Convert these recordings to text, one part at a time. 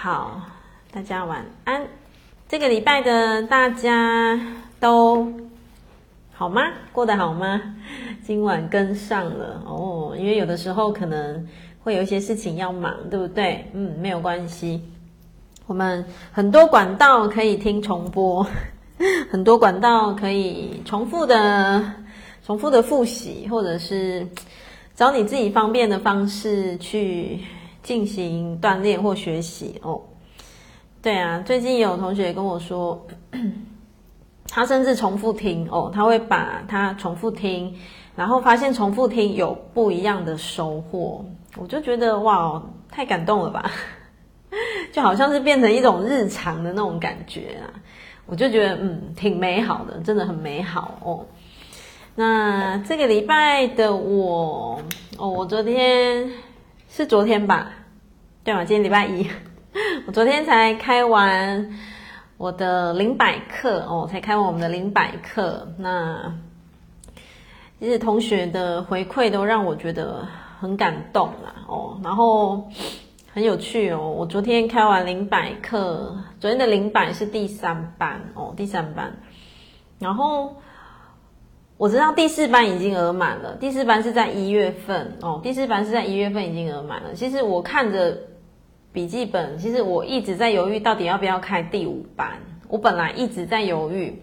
好，大家晚安。这个礼拜的大家都好吗？过得好吗？今晚跟上了哦，因为有的时候可能会有一些事情要忙，对不对？嗯，没有关系，我们很多管道可以听重播，很多管道可以重复的、重复的复习，或者是找你自己方便的方式去。进行锻炼或学习哦，对啊，最近有同学跟我说，他甚至重复听哦，他会把它重复听，然后发现重复听有不一样的收获，我就觉得哇，太感动了吧，就好像是变成一种日常的那种感觉啊，我就觉得嗯，挺美好的，真的很美好哦。那这个礼拜的我哦，我昨天是昨天吧。对嘛，今天礼拜一，我昨天才开完我的零百课哦，才开完我们的零百课。那其实同学的回馈都让我觉得很感动啦哦，然后很有趣哦。我昨天开完零百课，昨天的零百是第三班哦，第三班。然后我知道第四班已经额满了，第四班是在一月份哦，第四班是在一月份已经额满了。其实我看着。笔记本，其实我一直在犹豫，到底要不要开第五班。我本来一直在犹豫，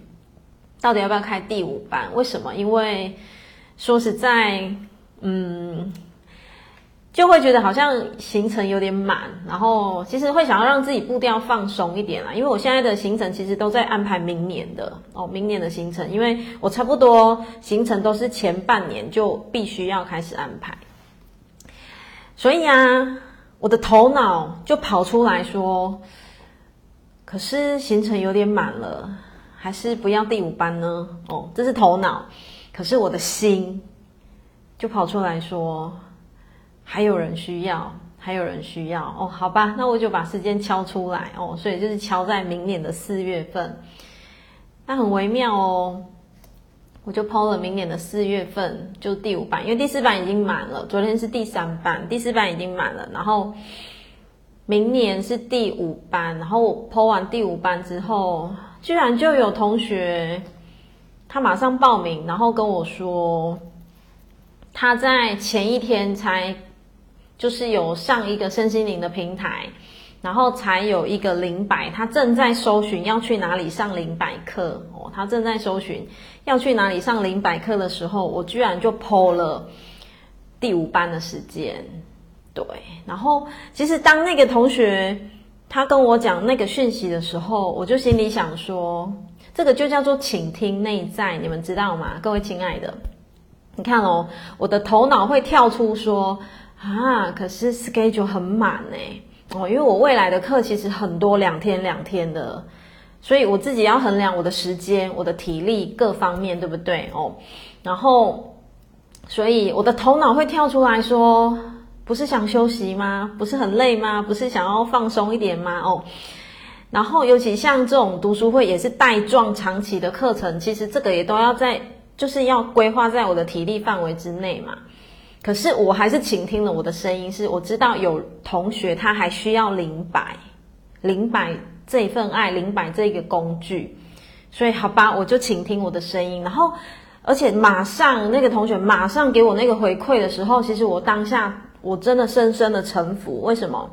到底要不要开第五班？为什么？因为说实在，嗯，就会觉得好像行程有点满，然后其实会想要让自己步调放松一点啦。因为我现在的行程其实都在安排明年的哦，明年的行程，因为我差不多行程都是前半年就必须要开始安排，所以啊。我的头脑就跑出来说：“可是行程有点满了，还是不要第五班呢？”哦，这是头脑。可是我的心就跑出来说：“还有人需要，还有人需要。”哦，好吧，那我就把时间敲出来哦，所以就是敲在明年的四月份。那很微妙哦。我就抛了明年的四月份，就第五班，因为第四班已经满了。昨天是第三班，第四班已经满了，然后明年是第五班。然后我 PO 完第五班之后，居然就有同学他马上报名，然后跟我说他在前一天才就是有上一个身心灵的平台。然后才有一个零百，他正在搜寻要去哪里上零百课哦。他正在搜寻要去哪里上零百课的时候，我居然就剖了第五班的时间。对，然后其实当那个同学他跟我讲那个讯息的时候，我就心里想说，这个就叫做倾听内在，你们知道吗？各位亲爱的，你看哦，我的头脑会跳出说啊，可是 schedule 很满欸。哦，因为我未来的课其实很多，两天两天的，所以我自己要衡量我的时间、我的体力各方面，对不对？哦，然后，所以我的头脑会跳出来说：“不是想休息吗？不是很累吗？不是想要放松一点吗？”哦，然后尤其像这种读书会也是带状长期的课程，其实这个也都要在，就是要规划在我的体力范围之内嘛。可是我还是倾听了我的声音，是我知道有同学他还需要零百，零百这份爱，零百这个工具，所以好吧，我就倾听我的声音，然后而且马上那个同学马上给我那个回馈的时候，其实我当下我真的深深的臣服。为什么？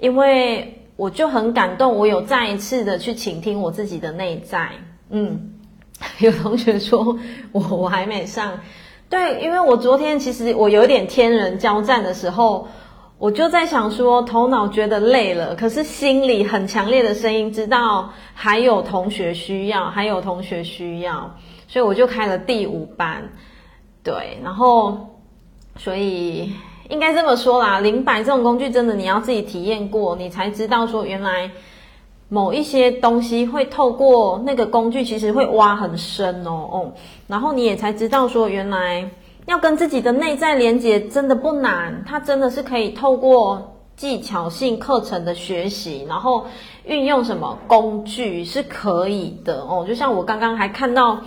因为我就很感动，我有再一次的去倾听我自己的内在。嗯，有同学说我我还没上。对，因为我昨天其实我有点天人交战的时候，我就在想说，头脑觉得累了，可是心里很强烈的声音知道还有同学需要，还有同学需要，所以我就开了第五班。对，然后所以应该这么说啦，零摆这种工具真的你要自己体验过，你才知道说原来。某一些东西会透过那个工具，其实会挖很深哦哦，然后你也才知道说，原来要跟自己的内在连接真的不难，它真的是可以透过技巧性课程的学习，然后运用什么工具是可以的哦。就像我刚刚还看到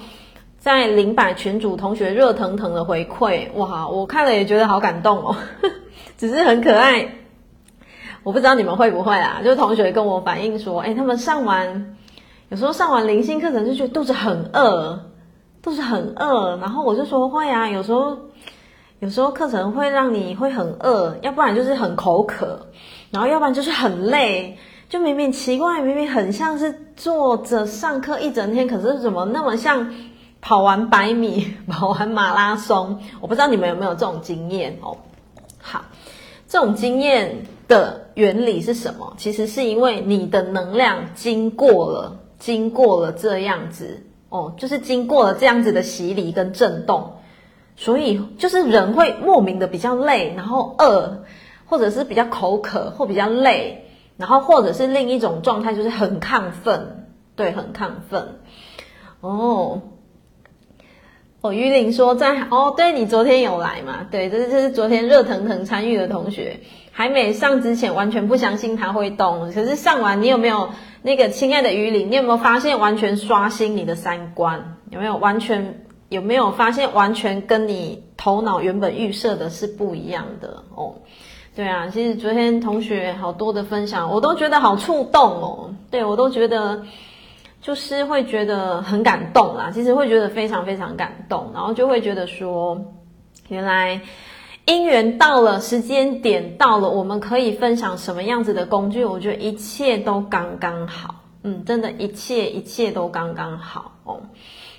在零百群组同学热腾腾的回馈，哇，我看了也觉得好感动哦，只是很可爱。我不知道你们会不会啊？就是同学跟我反映说，哎，他们上完，有时候上完灵性课程就觉得肚子很饿，肚子很饿。然后我就说会啊，有时候，有时候课程会让你会很饿，要不然就是很口渴，然后要不然就是很累。就明明奇怪，明明很像是坐着上课一整天，可是怎么那么像跑完百米、跑完马拉松？我不知道你们有没有这种经验哦。好，这种经验的原理是什么？其实是因为你的能量经过了，经过了这样子哦，就是经过了这样子的洗礼跟震动，所以就是人会莫名的比较累，然后饿，或者是比较口渴或比较累。然后或者是另一种状态，就是很亢奋，对，很亢奋。哦，哦，于玲说在哦，对，你昨天有来嘛？对，这是这是昨天热腾腾参与的同学，还没上之前完全不相信他会动，可是上完你有没有那个亲爱的于玲？你有没有发现完全刷新你的三观？有没有完全有没有发现完全跟你头脑原本预设的是不一样的哦？对啊，其实昨天同学好多的分享，我都觉得好触动哦。对，我都觉得就是会觉得很感动啦。其实会觉得非常非常感动，然后就会觉得说，原来姻缘到了，时间点到了，我们可以分享什么样子的工具？我觉得一切都刚刚好。嗯，真的，一切一切都刚刚好哦。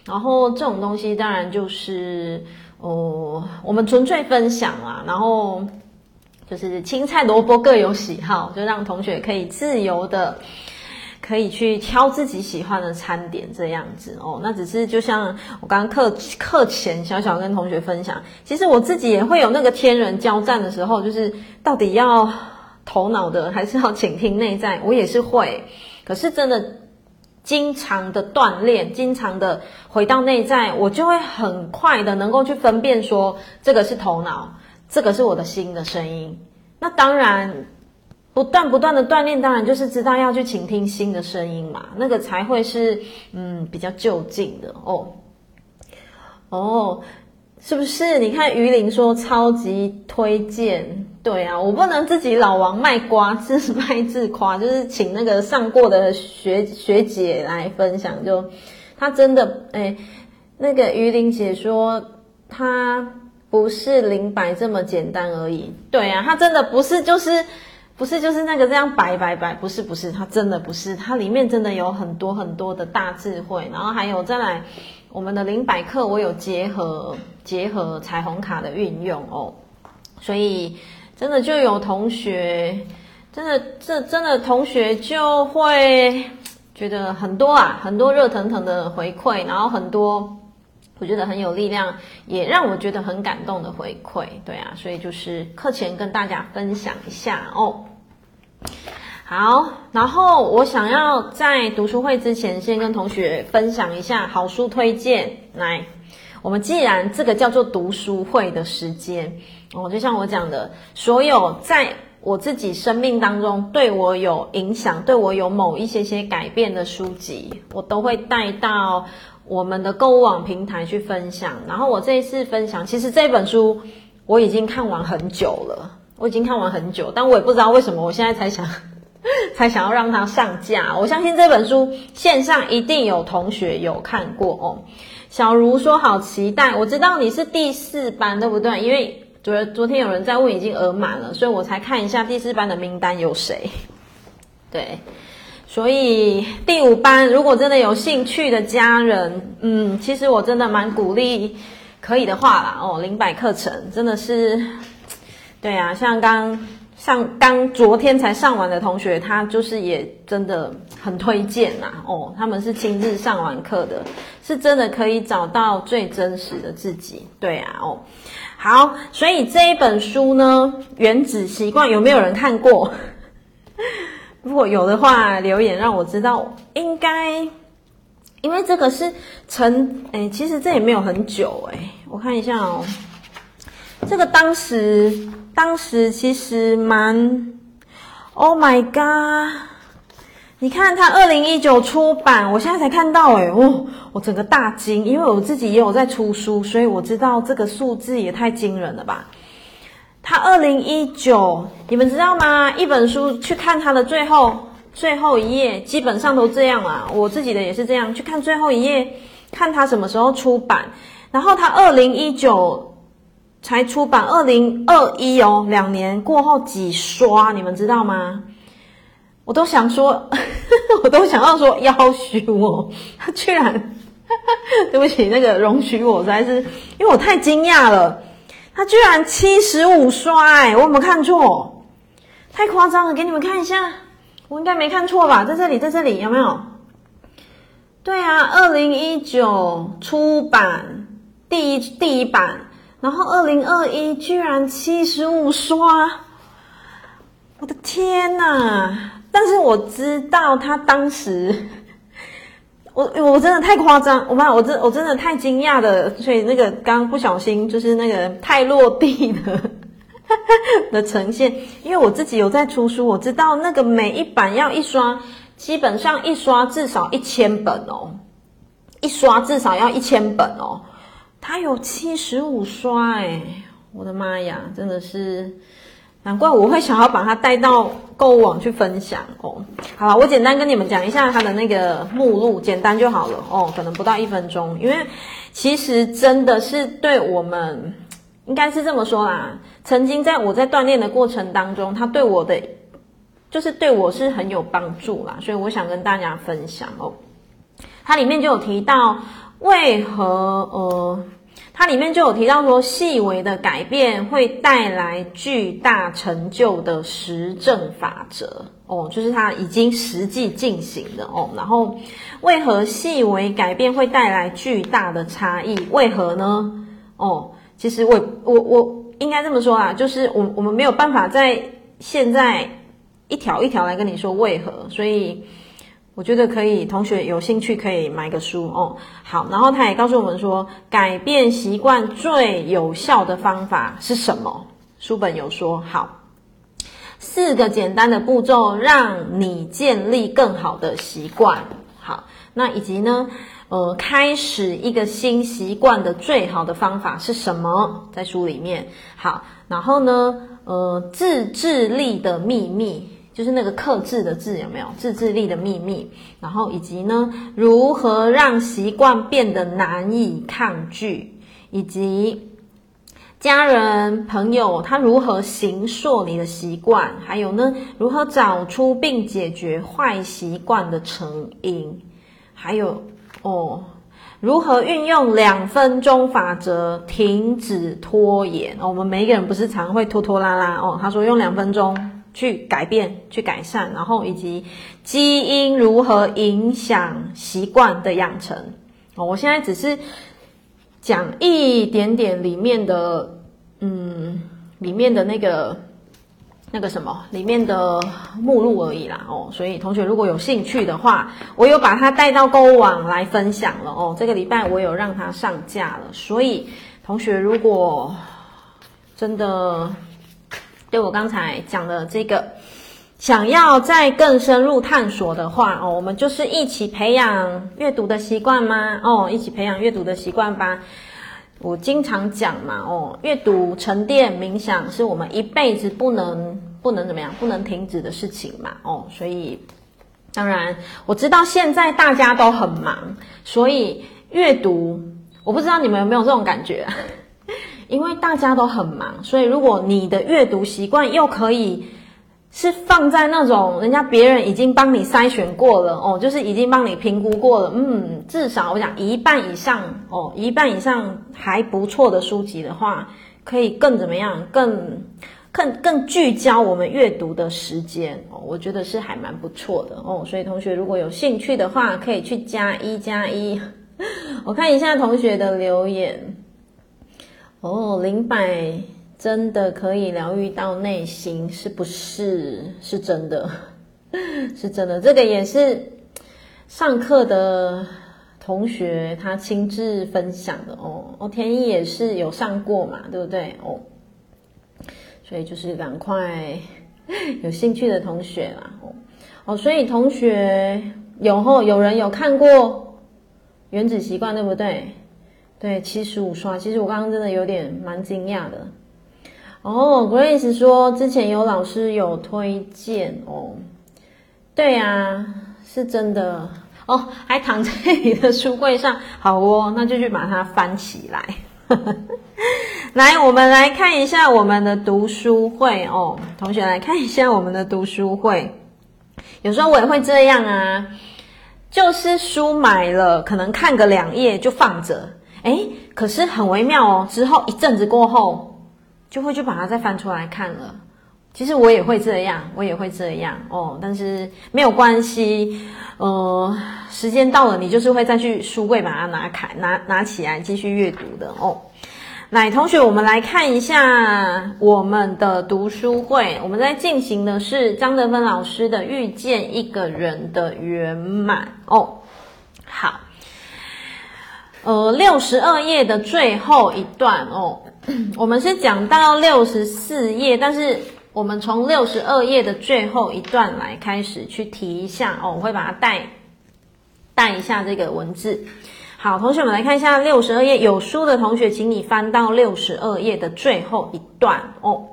然后这种东西当然就是哦，我们纯粹分享啊，然后。就是青菜萝卜各有喜好，就让同学可以自由的，可以去挑自己喜欢的餐点这样子哦。那只是就像我刚刚课课前小小跟同学分享，其实我自己也会有那个天人交战的时候，就是到底要头脑的还是要倾听内在，我也是会。可是真的经常的锻炼，经常的回到内在，我就会很快的能够去分辨说，这个是头脑。这个是我的心的声音，那当然，不断不断的锻炼，当然就是知道要去倾听新的声音嘛，那个才会是嗯比较就近的哦。哦，是不是？你看于玲说超级推荐，对啊，我不能自己老王卖瓜，自卖自夸，就是请那个上过的学学姐来分享，就她真的哎，那个于玲姐说她。不是灵摆这么简单而已，对啊，她真的不是就是，不是就是那个这样摆摆摆，不是不是，它真的不是，它里面真的有很多很多的大智慧，然后还有再来我们的零百课，我有结合结合彩虹卡的运用哦，所以真的就有同学，真的这真的同学就会觉得很多啊，很多热腾腾的回馈，然后很多。我觉得很有力量，也让我觉得很感动的回馈，对啊，所以就是课前跟大家分享一下哦。好，然后我想要在读书会之前，先跟同学分享一下好书推荐。来，我们既然这个叫做读书会的时间哦，就像我讲的，所有在我自己生命当中对我有影响、对我有某一些些改变的书籍，我都会带到。我们的购物网平台去分享，然后我这一次分享，其实这本书我已经看完很久了，我已经看完很久，但我也不知道为什么我现在才想，才想要让它上架。我相信这本书线上一定有同学有看过哦。小茹说好期待，我知道你是第四班对不对？因为昨昨天有人在问已经额满了，所以我才看一下第四班的名单有谁。对。所以第五班，如果真的有兴趣的家人，嗯，其实我真的蛮鼓励，可以的话啦，哦，零百课程真的是，对啊，像刚上刚昨天才上完的同学，他就是也真的很推荐呐，哦，他们是亲自上完课的，是真的可以找到最真实的自己，对啊，哦，好，所以这一本书呢，《原子习惯》有没有人看过？如果有的话，留言让我知道。应该，因为这个是成，哎，其实这也没有很久，哎，我看一下哦。这个当时，当时其实蛮，Oh my god！你看它二零一九出版，我现在才看到，哎，哦，我整个大惊，因为我自己也有在出书，所以我知道这个数字也太惊人了吧。他二零一九，你们知道吗？一本书去看它的最后最后一页，基本上都这样啦。我自己的也是这样，去看最后一页，看它什么时候出版。然后他二零一九才出版，二零二一哦，两年过后几刷，你们知道吗？我都想说，我都想要说要许我，他居然，对不起，那个容许我，实在是因为我太惊讶了。他居然七十五刷，哎，我有没有看错？太夸张了，给你们看一下，我应该没看错吧？在这里，在这里有没有？对啊，二零一九出版第一第一版，然后二零二一居然七十五刷，我的天哪！但是我知道他当时。我我真的太夸张，我妈，我真我真的太惊讶的，所以那个刚不小心就是那个太落地的的呈现，因为我自己有在出书，我知道那个每一版要一刷，基本上一刷至少一千本哦，一刷至少要一千本哦，它有七十五刷哎，我的妈呀，真的是。难怪我会想要把它带到购物网去分享哦。好了，我简单跟你们讲一下它的那个目录，简单就好了哦，可能不到一分钟。因为其实真的是对我们，应该是这么说啦。曾经在我在锻炼的过程当中，它对我的就是对我是很有帮助啦，所以我想跟大家分享哦。它里面就有提到为何呃。它里面就有提到说，细微的改变会带来巨大成就的实证法则哦，就是它已经实际进行的哦。然后，为何细微改变会带来巨大的差异？为何呢？哦，其实我我我应该这么说啊，就是我我们没有办法在现在一条一条来跟你说为何，所以。我觉得可以，同学有兴趣可以买个书哦。好，然后他也告诉我们说，改变习惯最有效的方法是什么？书本有说，好，四个简单的步骤让你建立更好的习惯。好，那以及呢，呃，开始一个新习惯的最好的方法是什么？在书里面。好，然后呢，呃，自制力的秘密。就是那个克制的制有没有？自制力的秘密，然后以及呢，如何让习惯变得难以抗拒，以及家人朋友他如何形塑你的习惯，还有呢，如何找出并解决坏习惯的成因，还有哦，如何运用两分钟法则停止拖延哦。我们每一个人不是常会拖拖拉拉哦，他说用两分钟。去改变、去改善，然后以及基因如何影响习惯的养成。哦，我现在只是讲一点点里面的，嗯，里面的那个那个什么，里面的目录而已啦。哦，所以同学如果有兴趣的话，我有把它带到购物网来分享了。哦，这个礼拜我有让它上架了，所以同学如果真的。对我刚才讲的这个，想要再更深入探索的话哦，我们就是一起培养阅读的习惯吗？哦，一起培养阅读的习惯吧。我经常讲嘛，哦，阅读、沉淀、冥想是我们一辈子不能不能怎么样，不能停止的事情嘛。哦，所以当然我知道现在大家都很忙，所以阅读，我不知道你们有没有这种感觉。因为大家都很忙，所以如果你的阅读习惯又可以是放在那种人家别人已经帮你筛选过了哦，就是已经帮你评估过了，嗯，至少我讲一半以上哦，一半以上还不错的书籍的话，可以更怎么样？更更更聚焦我们阅读的时间哦，我觉得是还蛮不错的哦。所以同学如果有兴趣的话，可以去加一加一，我看一下同学的留言。哦，灵摆真的可以疗愈到内心，是不是？是真的，是真的。这个也是上课的同学他亲自分享的哦。哦，天意也是有上过嘛，对不对？哦，所以就是赶快有兴趣的同学啦。哦哦，所以同学有后有人有看过《原子习惯》，对不对？对，七十五刷，其实我刚刚真的有点蛮惊讶的。哦，Grace 说之前有老师有推荐哦，对呀，是真的。哦，还躺在你的书柜上，好哦，那就去把它翻起来。来，我们来看一下我们的读书会哦，同学来看一下我们的读书会。有时候我也会这样啊，就是书买了，可能看个两页就放着，诶，可是很微妙哦，之后一阵子过后。就会去把它再翻出来看了。其实我也会这样，我也会这样哦。但是没有关系，呃，时间到了，你就是会再去书柜把它拿开、拿拿起来继续阅读的哦。来，同学，我们来看一下我们的读书会。我们在进行的是张德芬老师的《遇见一个人的圆满》哦。好，呃，六十二页的最后一段哦。我们是讲到六十四页，但是我们从六十二页的最后一段来开始去提一下哦，我会把它带带一下这个文字。好，同学们来看一下六十二页，有书的同学，请你翻到六十二页的最后一段哦。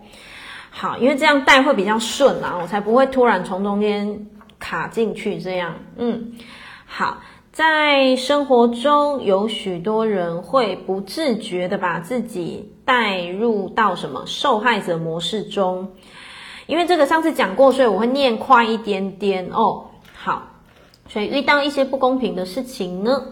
好，因为这样带会比较顺啊，我才不会突然从中间卡进去这样。嗯，好。在生活中，有许多人会不自觉地把自己带入到什么受害者模式中，因为这个上次讲过，所以我会念快一点点哦。好，所以遇到一些不公平的事情呢，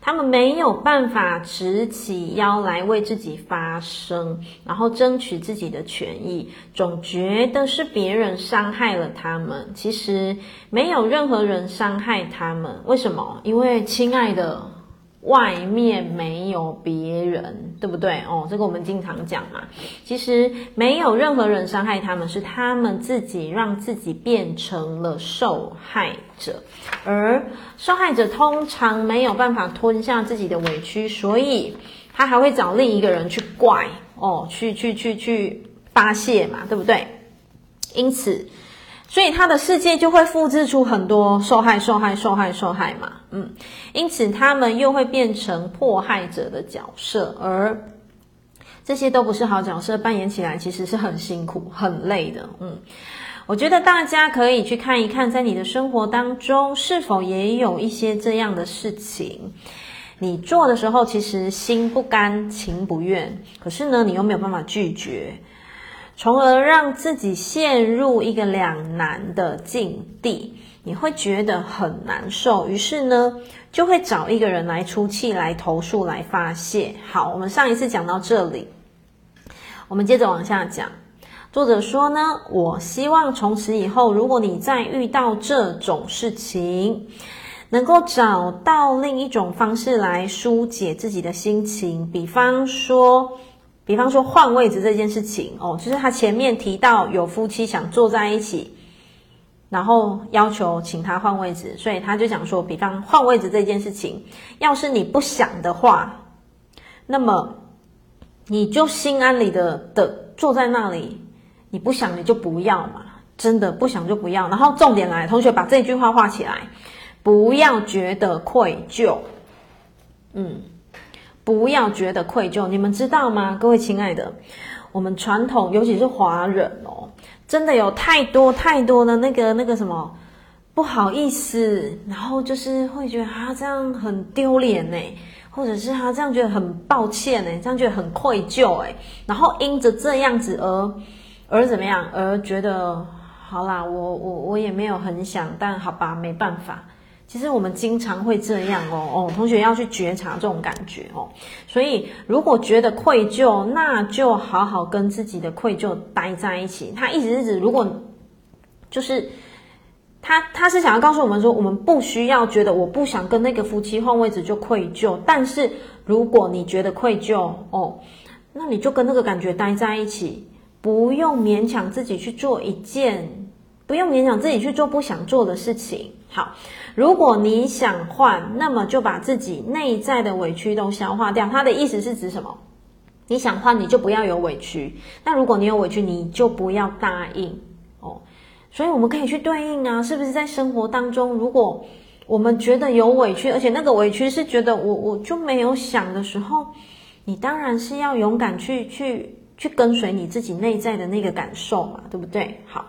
他们没有办法直起腰来为自己发声，然后争取自己的权益，总觉得是别人伤害了他们。其实没有任何人伤害他们，为什么？因为亲爱的。外面没有别人，对不对？哦，这个我们经常讲嘛。其实没有任何人伤害他们，是他们自己让自己变成了受害者。而受害者通常没有办法吞下自己的委屈，所以他还会找另一个人去怪哦，去去去去发泄嘛，对不对？因此。所以他的世界就会复制出很多受害、受害、受害、受害嘛，嗯，因此他们又会变成迫害者的角色，而这些都不是好角色，扮演起来其实是很辛苦、很累的，嗯，我觉得大家可以去看一看，在你的生活当中是否也有一些这样的事情，你做的时候其实心不甘情不愿，可是呢，你又没有办法拒绝。从而让自己陷入一个两难的境地，你会觉得很难受，于是呢，就会找一个人来出气、来投诉、来发泄。好，我们上一次讲到这里，我们接着往下讲。作者说呢，我希望从此以后，如果你再遇到这种事情，能够找到另一种方式来疏解自己的心情，比方说。比方说换位置这件事情哦，就是他前面提到有夫妻想坐在一起，然后要求请他换位置，所以他就讲说，比方换位置这件事情，要是你不想的话，那么你就心安理得的坐在那里，你不想你就不要嘛，真的不想就不要。然后重点来，同学把这句话画起来，不要觉得愧疚，嗯。不要觉得愧疚，你们知道吗？各位亲爱的，我们传统，尤其是华人哦，真的有太多太多的那个那个什么不好意思，然后就是会觉得啊这样很丢脸呢，或者是他这样觉得很抱歉呢，这样觉得很愧疚哎，然后因着这样子而而怎么样，而觉得好啦，我我我也没有很想，但好吧，没办法。其实我们经常会这样哦哦，同学要去觉察这种感觉哦。所以如果觉得愧疚，那就好好跟自己的愧疚待在一起。他意思是指，如果就是他他是想要告诉我们说，我们不需要觉得我不想跟那个夫妻换位置就愧疚。但是如果你觉得愧疚哦，那你就跟那个感觉待在一起，不用勉强自己去做一件，不用勉强自己去做不想做的事情。好。如果你想换，那么就把自己内在的委屈都消化掉。他的意思是指什么？你想换，你就不要有委屈。那如果你有委屈，你就不要答应哦。所以我们可以去对应啊，是不是在生活当中，如果我们觉得有委屈，而且那个委屈是觉得我我就没有想的时候，你当然是要勇敢去去去跟随你自己内在的那个感受嘛，对不对？好，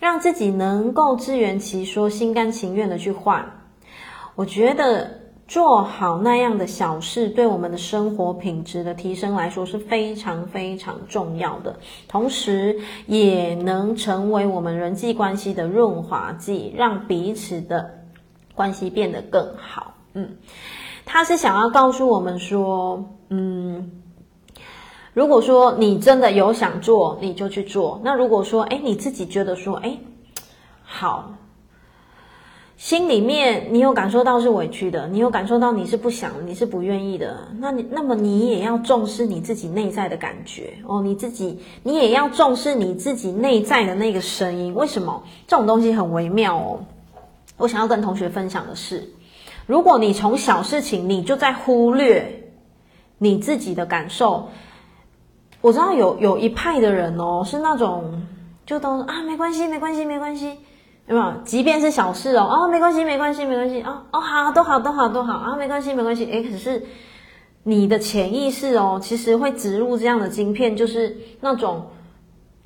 让自己能够自圆其说，心甘情愿的去换。我觉得做好那样的小事，对我们的生活品质的提升来说是非常非常重要的，同时也能成为我们人际关系的润滑剂，让彼此的关系变得更好。嗯，他是想要告诉我们说，嗯。如果说你真的有想做，你就去做。那如果说，哎，你自己觉得说，哎，好，心里面你有感受到是委屈的，你有感受到你是不想，你是不愿意的，那你那么你也要重视你自己内在的感觉哦，你自己你也要重视你自己内在的那个声音。为什么？这种东西很微妙哦。我想要跟同学分享的是，如果你从小事情你就在忽略你自己的感受。我知道有有一派的人哦，是那种就都啊，没关系，没关系，没关系，有没有？即便是小事哦，哦，没关系，没关系，没关系，哦哦，好，都好，都好，都好啊，没关系，没关系。诶，可是你的潜意识哦，其实会植入这样的晶片，就是那种。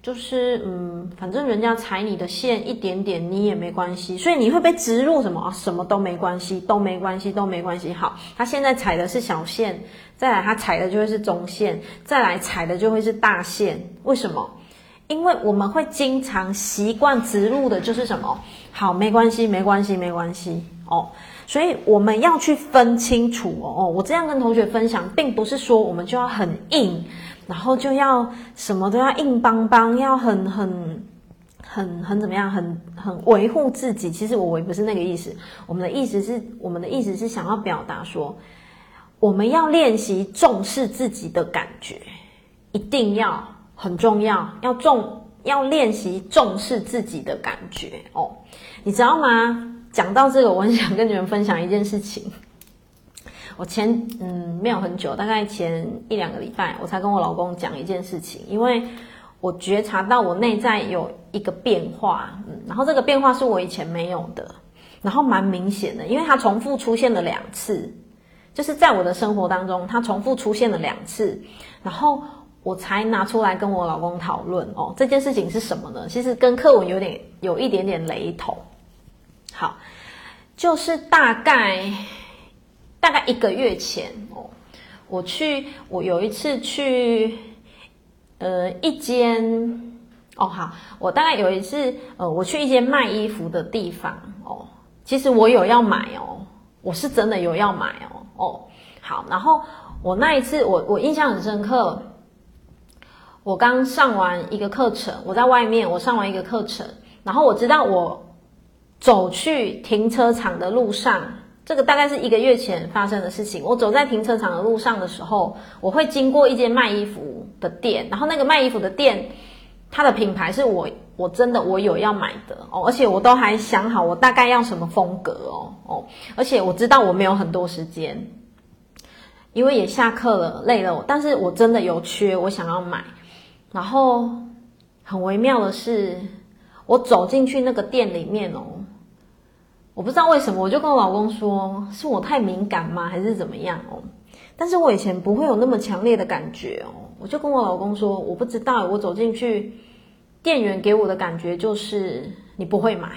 就是嗯，反正人家踩你的线一点点，你也没关系，所以你会被植入什么啊？什么都没关系，都没关系，都没关系。好，他现在踩的是小线，再来他踩的就会是中线，再来踩的就会是大线。为什么？因为我们会经常习惯植入的就是什么？好，没关系，没关系，没关系哦。所以我们要去分清楚哦。我这样跟同学分享，并不是说我们就要很硬。然后就要什么都要硬邦邦，要很很很很怎么样，很很维护自己。其实我也不是那个意思，我们的意思是，我们的意思是想要表达说，我们要练习重视自己的感觉，一定要很重要，要重要练习重视自己的感觉哦。你知道吗？讲到这个，我很想跟你们分享一件事情。我前嗯没有很久，大概前一两个礼拜，我才跟我老公讲一件事情，因为我觉察到我内在有一个变化，嗯，然后这个变化是我以前没有的，然后蛮明显的，因为它重复出现了两次，就是在我的生活当中，它重复出现了两次，然后我才拿出来跟我老公讨论哦，这件事情是什么呢？其实跟课文有点有一点点雷同，好，就是大概。大概一个月前哦，我去，我有一次去，呃，一间哦，好，我大概有一次，呃，我去一间卖衣服的地方哦，其实我有要买哦，我是真的有要买哦，哦，好，然后我那一次，我我印象很深刻，我刚上完一个课程，我在外面，我上完一个课程，然后我知道我走去停车场的路上。这个大概是一个月前发生的事情。我走在停车场的路上的时候，我会经过一间卖衣服的店，然后那个卖衣服的店，它的品牌是我我真的我有要买的哦，而且我都还想好我大概要什么风格哦哦，而且我知道我没有很多时间，因为也下课了，累了，但是我真的有缺，我想要买。然后很微妙的是，我走进去那个店里面哦。我不知道为什么，我就跟我老公说，是我太敏感吗，还是怎么样哦？但是我以前不会有那么强烈的感觉哦。我就跟我老公说，我不知道，我走进去，店员给我的感觉就是你不会买，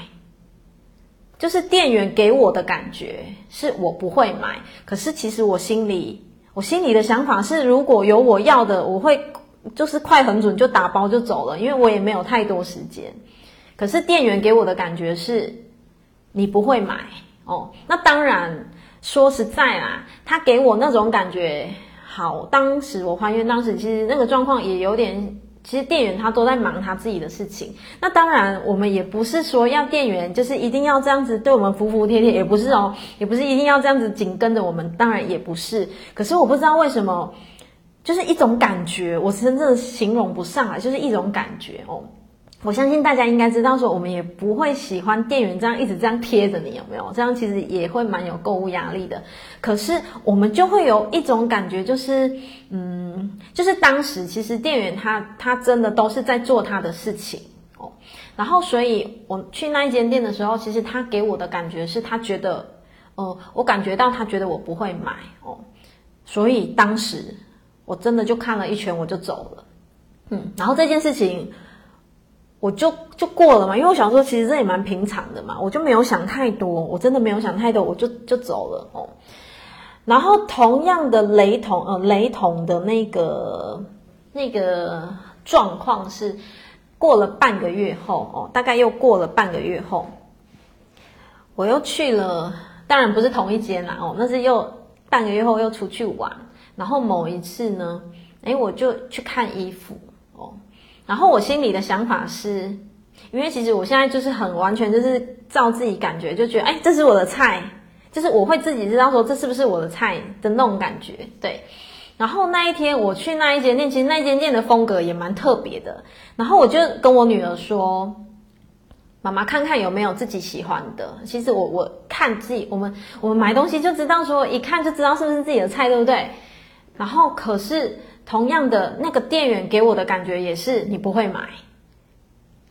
就是店员给我的感觉是我不会买。可是其实我心里，我心里的想法是，如果有我要的，我会就是快很准就打包就走了，因为我也没有太多时间。可是店员给我的感觉是。你不会买哦，那当然，说实在啦，他给我那种感觉好。当时我还原当时其实那个状况也有点，其实店员他都在忙他自己的事情。那当然，我们也不是说要店员就是一定要这样子对我们服服帖帖，也不是哦，也不是一定要这样子紧跟着我们，当然也不是。可是我不知道为什么，就是一种感觉，我真正形容不上来，就是一种感觉哦。我相信大家应该知道，说我们也不会喜欢店员这样一直这样贴着你，有没有？这样其实也会蛮有购物压力的。可是我们就会有一种感觉，就是，嗯，就是当时其实店员他他真的都是在做他的事情哦。然后，所以我去那一间店的时候，其实他给我的感觉是他觉得，呃，我感觉到他觉得我不会买哦。所以当时我真的就看了一圈，我就走了。嗯，然后这件事情我就就过了嘛，因为我想说其实这也蛮平常的嘛，我就没有想太多，我真的没有想太多，我就就走了哦。然后同样的雷同呃雷同的那个那个状况是过了半个月后哦，大概又过了半个月后，我又去了，当然不是同一间啦哦，那是又半个月后又出去玩，然后某一次呢，诶，我就去看衣服哦。然后我心里的想法是，因为其实我现在就是很完全就是照自己感觉，就觉得哎，这是我的菜，就是我会自己知道说这是不是我的菜的那种感觉，对。然后那一天我去那一间店，其实那一间店的风格也蛮特别的。然后我就跟我女儿说：“妈妈，看看有没有自己喜欢的。”其实我我看自己，我们我们买东西就知道说，一看就知道是不是自己的菜，对不对？然后可是。同样的，那个店员给我的感觉也是你不会买，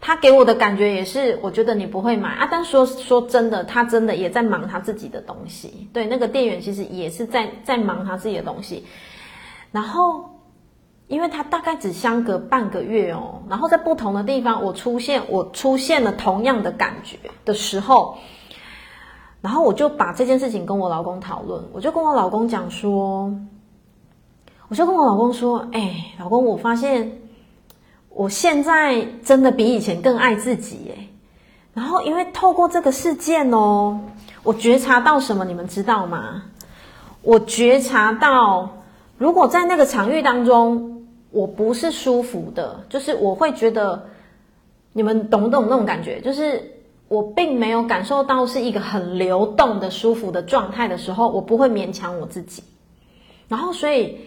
他给我的感觉也是我觉得你不会买啊。但说说真的，他真的也在忙他自己的东西。对，那个店员其实也是在在忙他自己的东西。然后，因为他大概只相隔半个月哦，然后在不同的地方我出现，我出现了同样的感觉的时候，然后我就把这件事情跟我老公讨论，我就跟我老公讲说。我就跟我老公说：“哎、老公，我发现我现在真的比以前更爱自己哎。然后，因为透过这个事件哦，我觉察到什么？你们知道吗？我觉察到，如果在那个场域当中，我不是舒服的，就是我会觉得，你们懂不懂那种感觉？就是我并没有感受到是一个很流动的舒服的状态的时候，我不会勉强我自己。然后，所以。”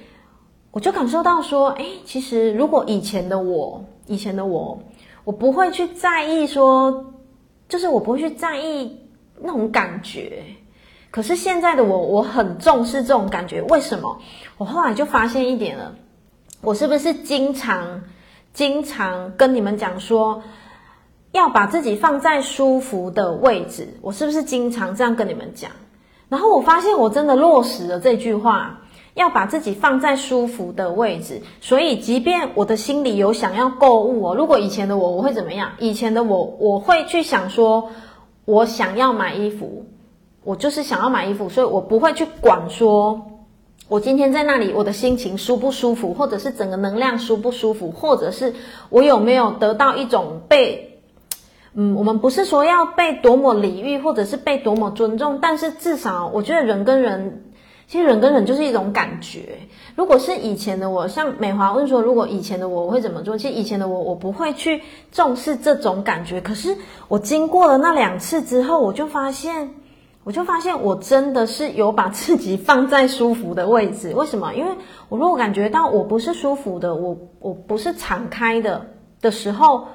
我就感受到说，哎，其实如果以前的我，以前的我，我不会去在意说，就是我不会去在意那种感觉。可是现在的我，我很重视这种感觉。为什么？我后来就发现一点了，我是不是经常、经常跟你们讲说，要把自己放在舒服的位置？我是不是经常这样跟你们讲？然后我发现我真的落实了这句话。要把自己放在舒服的位置，所以即便我的心里有想要购物哦，如果以前的我，我会怎么样？以前的我，我会去想说，我想要买衣服，我就是想要买衣服，所以我不会去管说，我今天在那里，我的心情舒不舒服，或者是整个能量舒不舒服，或者是我有没有得到一种被，嗯，我们不是说要被多么礼遇，或者是被多么尊重，但是至少我觉得人跟人。其实人跟人就是一种感觉。如果是以前的我，像美华问说，如果以前的我，我会怎么做？其实以前的我，我不会去重视这种感觉。可是我经过了那两次之后，我就发现，我就发现我真的是有把自己放在舒服的位置。为什么？因为我如果感觉到我不是舒服的，我我不是敞开的的时候，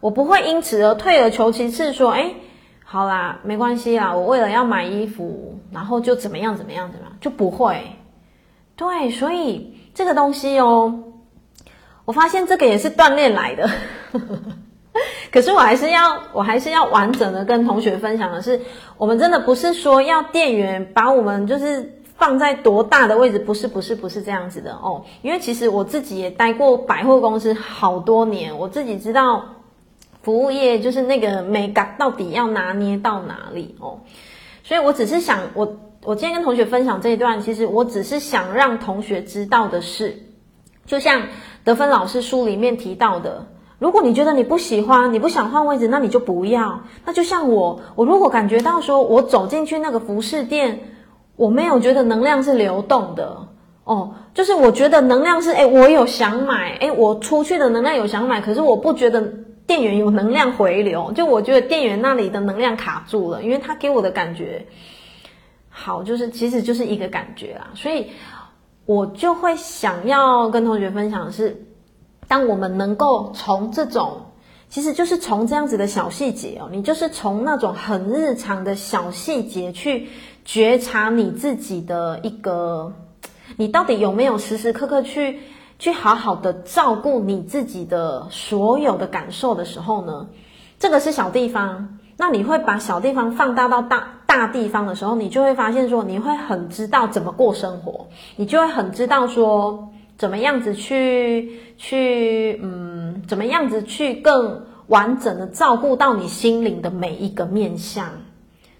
我不会因此而退而求其次，说，诶好啦，没关系啦。我为了要买衣服，然后就怎么样怎么样怎么样，就不会。对，所以这个东西哦，我发现这个也是锻炼来的。可是我还是要，我还是要完整的跟同学分享的是，我们真的不是说要店员把我们就是放在多大的位置，不是，不是，不是这样子的哦。因为其实我自己也待过百货公司好多年，我自己知道。服务业就是那个美感到底要拿捏到哪里哦，所以我只是想，我我今天跟同学分享这一段，其实我只是想让同学知道的是，就像德芬老师书里面提到的，如果你觉得你不喜欢，你不想换位置，那你就不要。那就像我，我如果感觉到说我走进去那个服饰店，我没有觉得能量是流动的哦，就是我觉得能量是，诶，我有想买，诶，我出去的能量有想买，可是我不觉得。店员有能量回流，就我觉得店员那里的能量卡住了，因为他给我的感觉好，就是其实就是一个感觉啦，所以我就会想要跟同学分享的是，当我们能够从这种，其实就是从这样子的小细节哦，你就是从那种很日常的小细节去觉察你自己的一个，你到底有没有时时刻刻去。去好好的照顾你自己的所有的感受的时候呢，这个是小地方。那你会把小地方放大到大大地方的时候，你就会发现说，你会很知道怎么过生活，你就会很知道说，怎么样子去去嗯，怎么样子去更完整的照顾到你心灵的每一个面向。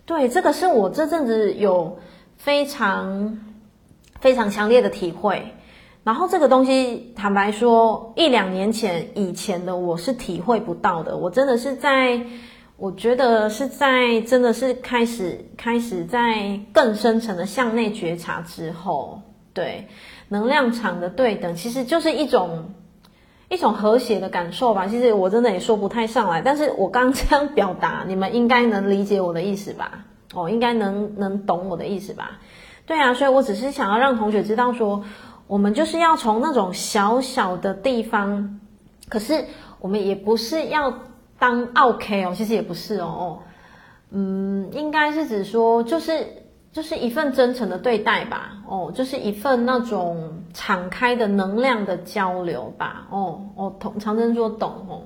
对，这个是我这阵子有非常非常强烈的体会。然后这个东西，坦白说，一两年前以前的我是体会不到的。我真的是在，我觉得是在，真的是开始开始在更深层的向内觉察之后，对能量场的对等，其实就是一种 一种和谐的感受吧。其实我真的也说不太上来，但是我刚这样表达，你们应该能理解我的意思吧？哦，应该能能懂我的意思吧？对啊，所以我只是想要让同学知道说。我们就是要从那种小小的地方，可是我们也不是要当 OK 哦，其实也不是哦，嗯，应该是指说就是就是一份真诚的对待吧，哦，就是一份那种敞开的能量的交流吧，哦哦，同长征说懂哦，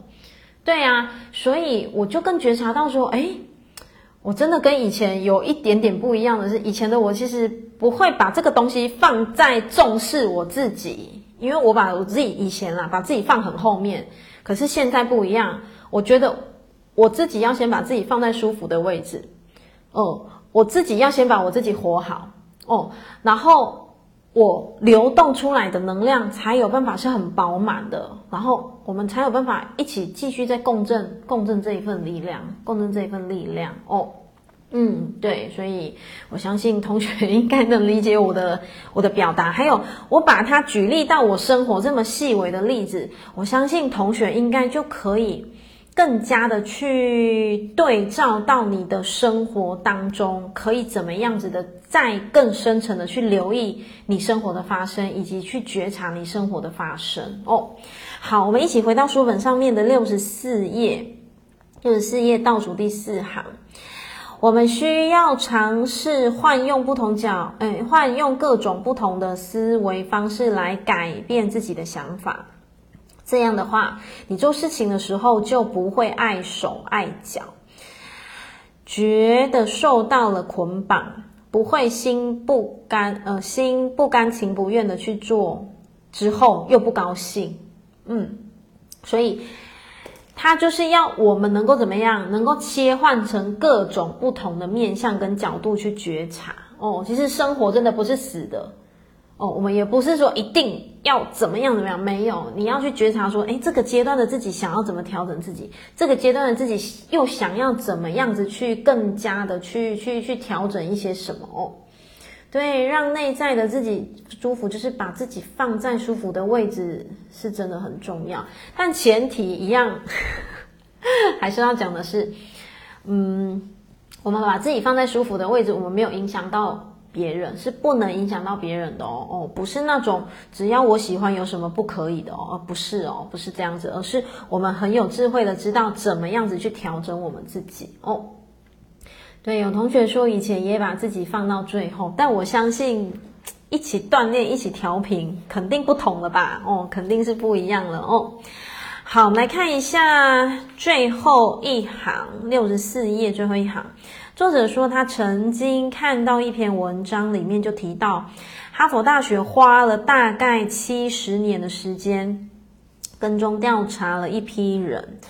对啊，所以我就更觉察到说，哎。我真的跟以前有一点点不一样的是，以前的我其实不会把这个东西放在重视我自己，因为我把我自己以前啦，把自己放很后面。可是现在不一样，我觉得我自己要先把自己放在舒服的位置，哦，我自己要先把我自己活好，哦，然后我流动出来的能量才有办法是很饱满的，然后我们才有办法一起继续在共振，共振这一份力量，共振这一份力量，哦。嗯，对，所以我相信同学 应该能理解我的我的表达。还有，我把它举例到我生活这么细微的例子，我相信同学应该就可以更加的去对照到你的生活当中，可以怎么样子的，再更深层的去留意你生活的发生，以及去觉察你生活的发生。哦，好，我们一起回到书本上面的六十四页，六十四页倒数第四行。我们需要尝试换用不同角，哎，换用各种不同的思维方式来改变自己的想法。这样的话，你做事情的时候就不会碍手碍脚，觉得受到了捆绑，不会心不甘，呃，心不甘情不愿的去做，之后又不高兴。嗯，所以。它就是要我们能够怎么样，能够切换成各种不同的面向跟角度去觉察哦。其实生活真的不是死的哦，我们也不是说一定要怎么样怎么样，没有，你要去觉察说，诶，这个阶段的自己想要怎么调整自己，这个阶段的自己又想要怎么样子去更加的去去去调整一些什么哦。对，让内在的自己舒服，就是把自己放在舒服的位置，是真的很重要。但前提一样，还是要讲的是，嗯，我们把自己放在舒服的位置，我们没有影响到别人，是不能影响到别人的哦。哦，不是那种只要我喜欢有什么不可以的哦，不是哦，不是这样子，而是我们很有智慧的知道怎么样子去调整我们自己哦。对，有同学说以前也把自己放到最后，但我相信一起锻炼、一起调频，肯定不同了吧？哦，肯定是不一样了哦。好，我们来看一下最后一行，六十四页最后一行。作者说他曾经看到一篇文章，里面就提到哈佛大学花了大概七十年的时间，跟踪调查了一批人。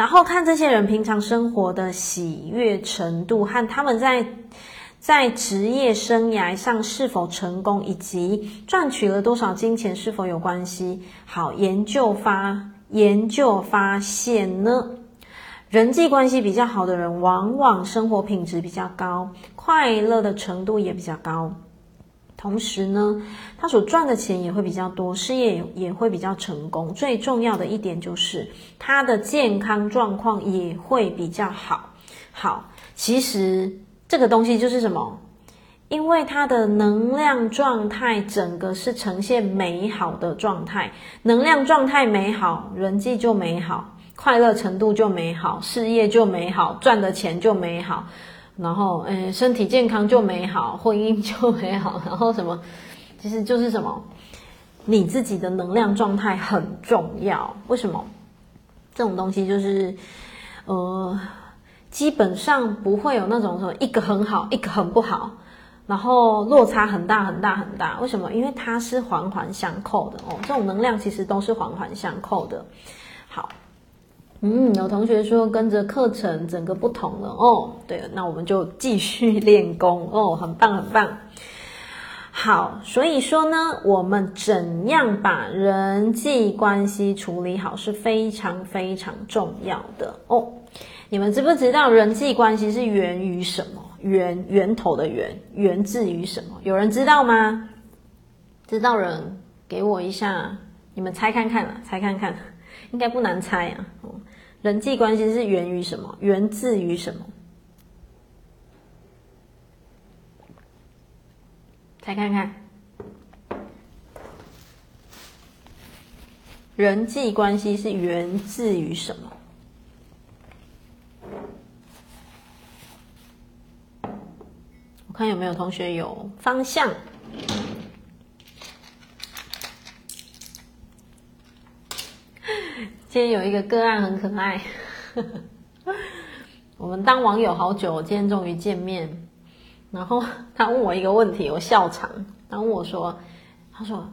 然后看这些人平常生活的喜悦程度和他们在在职业生涯上是否成功，以及赚取了多少金钱是否有关系。好，研究发研究发现呢，人际关系比较好的人，往往生活品质比较高，快乐的程度也比较高。同时呢，他所赚的钱也会比较多，事业也也会比较成功。最重要的一点就是他的健康状况也会比较好。好，其实这个东西就是什么？因为他的能量状态整个是呈现美好的状态，能量状态美好，人际就美好，快乐程度就美好，事业就美好，赚的钱就美好。然后，诶，身体健康就美好，婚姻就美好。然后什么？其实就是什么？你自己的能量状态很重要。为什么？这种东西就是，呃，基本上不会有那种什么一个很好，一个很不好。然后落差很大很大很大。为什么？因为它是环环相扣的哦，这种能量其实都是环环相扣的。嗯，有同学说跟着课程整个不同了哦。对了，那我们就继续练功哦，很棒很棒。好，所以说呢，我们怎样把人际关系处理好是非常非常重要的哦。你们知不知道人际关系是源于什么？源源头的源，源自于什么？有人知道吗？知道人给我一下，你们猜看看啊，猜看看，应该不难猜啊。人际关系是源于什么？源自于什么？再看看，人际关系是源自于什么？我看有没有同学有方向。天有一个个案很可爱，我们当网友好久，今天终于见面。然后他问我一个问题，我笑场。他问我说：“他说，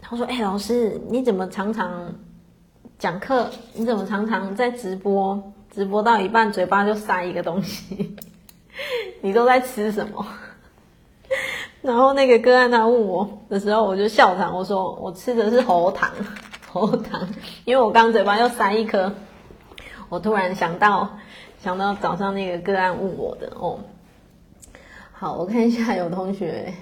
他说，哎、老师，你怎么常常讲课？你怎么常常在直播？直播到一半，嘴巴就塞一个东西？你都在吃什么？”然后那个个案他问我的时候，我就笑场，我说：“我吃的是喉糖，喉糖，因为我刚嘴巴又塞一颗。”我突然想到，想到早上那个个案问我的哦。好，我看一下，有同学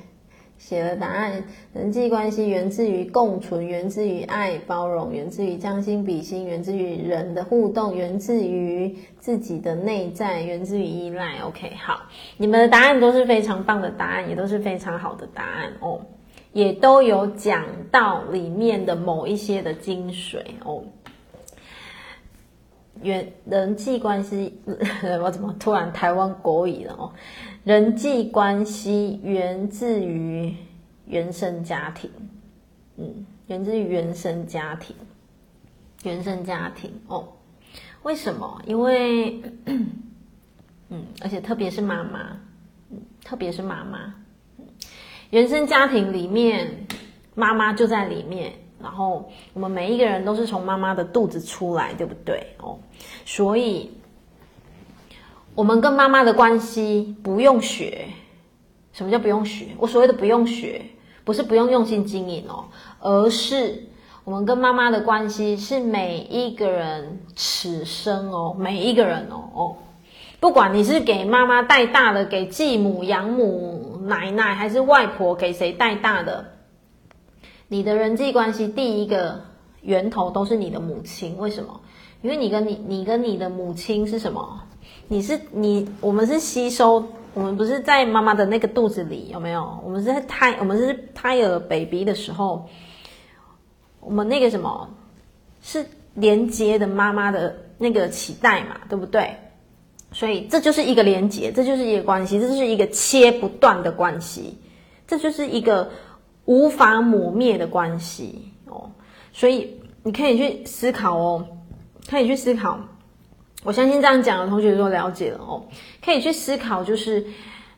写了答案：人际关系源自于共存，源自于爱、包容，源自于将心比心，源自于人的互动，源自于自己的内在，源自于依赖。OK，好，你们的答案都是非常棒的答案，也都是非常好的答案哦，也都有讲到里面的某一些的精髓哦。原人际关系，我怎么突然台湾国语了哦？人际关系源自于原生家庭，嗯，源自于原生家庭，原生家庭哦。为什么？因为，嗯，而且特别是妈妈，嗯，特别是妈妈，原生家庭里面，妈妈就在里面。然后我们每一个人都是从妈妈的肚子出来，对不对？哦，所以我们跟妈妈的关系不用学。什么叫不用学？我所谓的不用学，不是不用用心经营哦，而是我们跟妈妈的关系是每一个人此生哦，每一个人哦哦，不管你是给妈妈带大的，给继母、养母、奶奶，还是外婆给谁带大的。你的人际关系第一个源头都是你的母亲，为什么？因为你跟你你跟你的母亲是什么？你是你，我们是吸收，我们不是在妈妈的那个肚子里，有没有？我们是胎，我们是胎儿 baby 的时候，我们那个什么，是连接的妈妈的那个脐带嘛，对不对？所以这就是一个连接，这就是一个关系，这就是一个切不断的关系，这就是一个。无法抹灭的关系哦，所以你可以去思考哦，可以去思考。我相信这样讲的同学都了解了哦，可以去思考，就是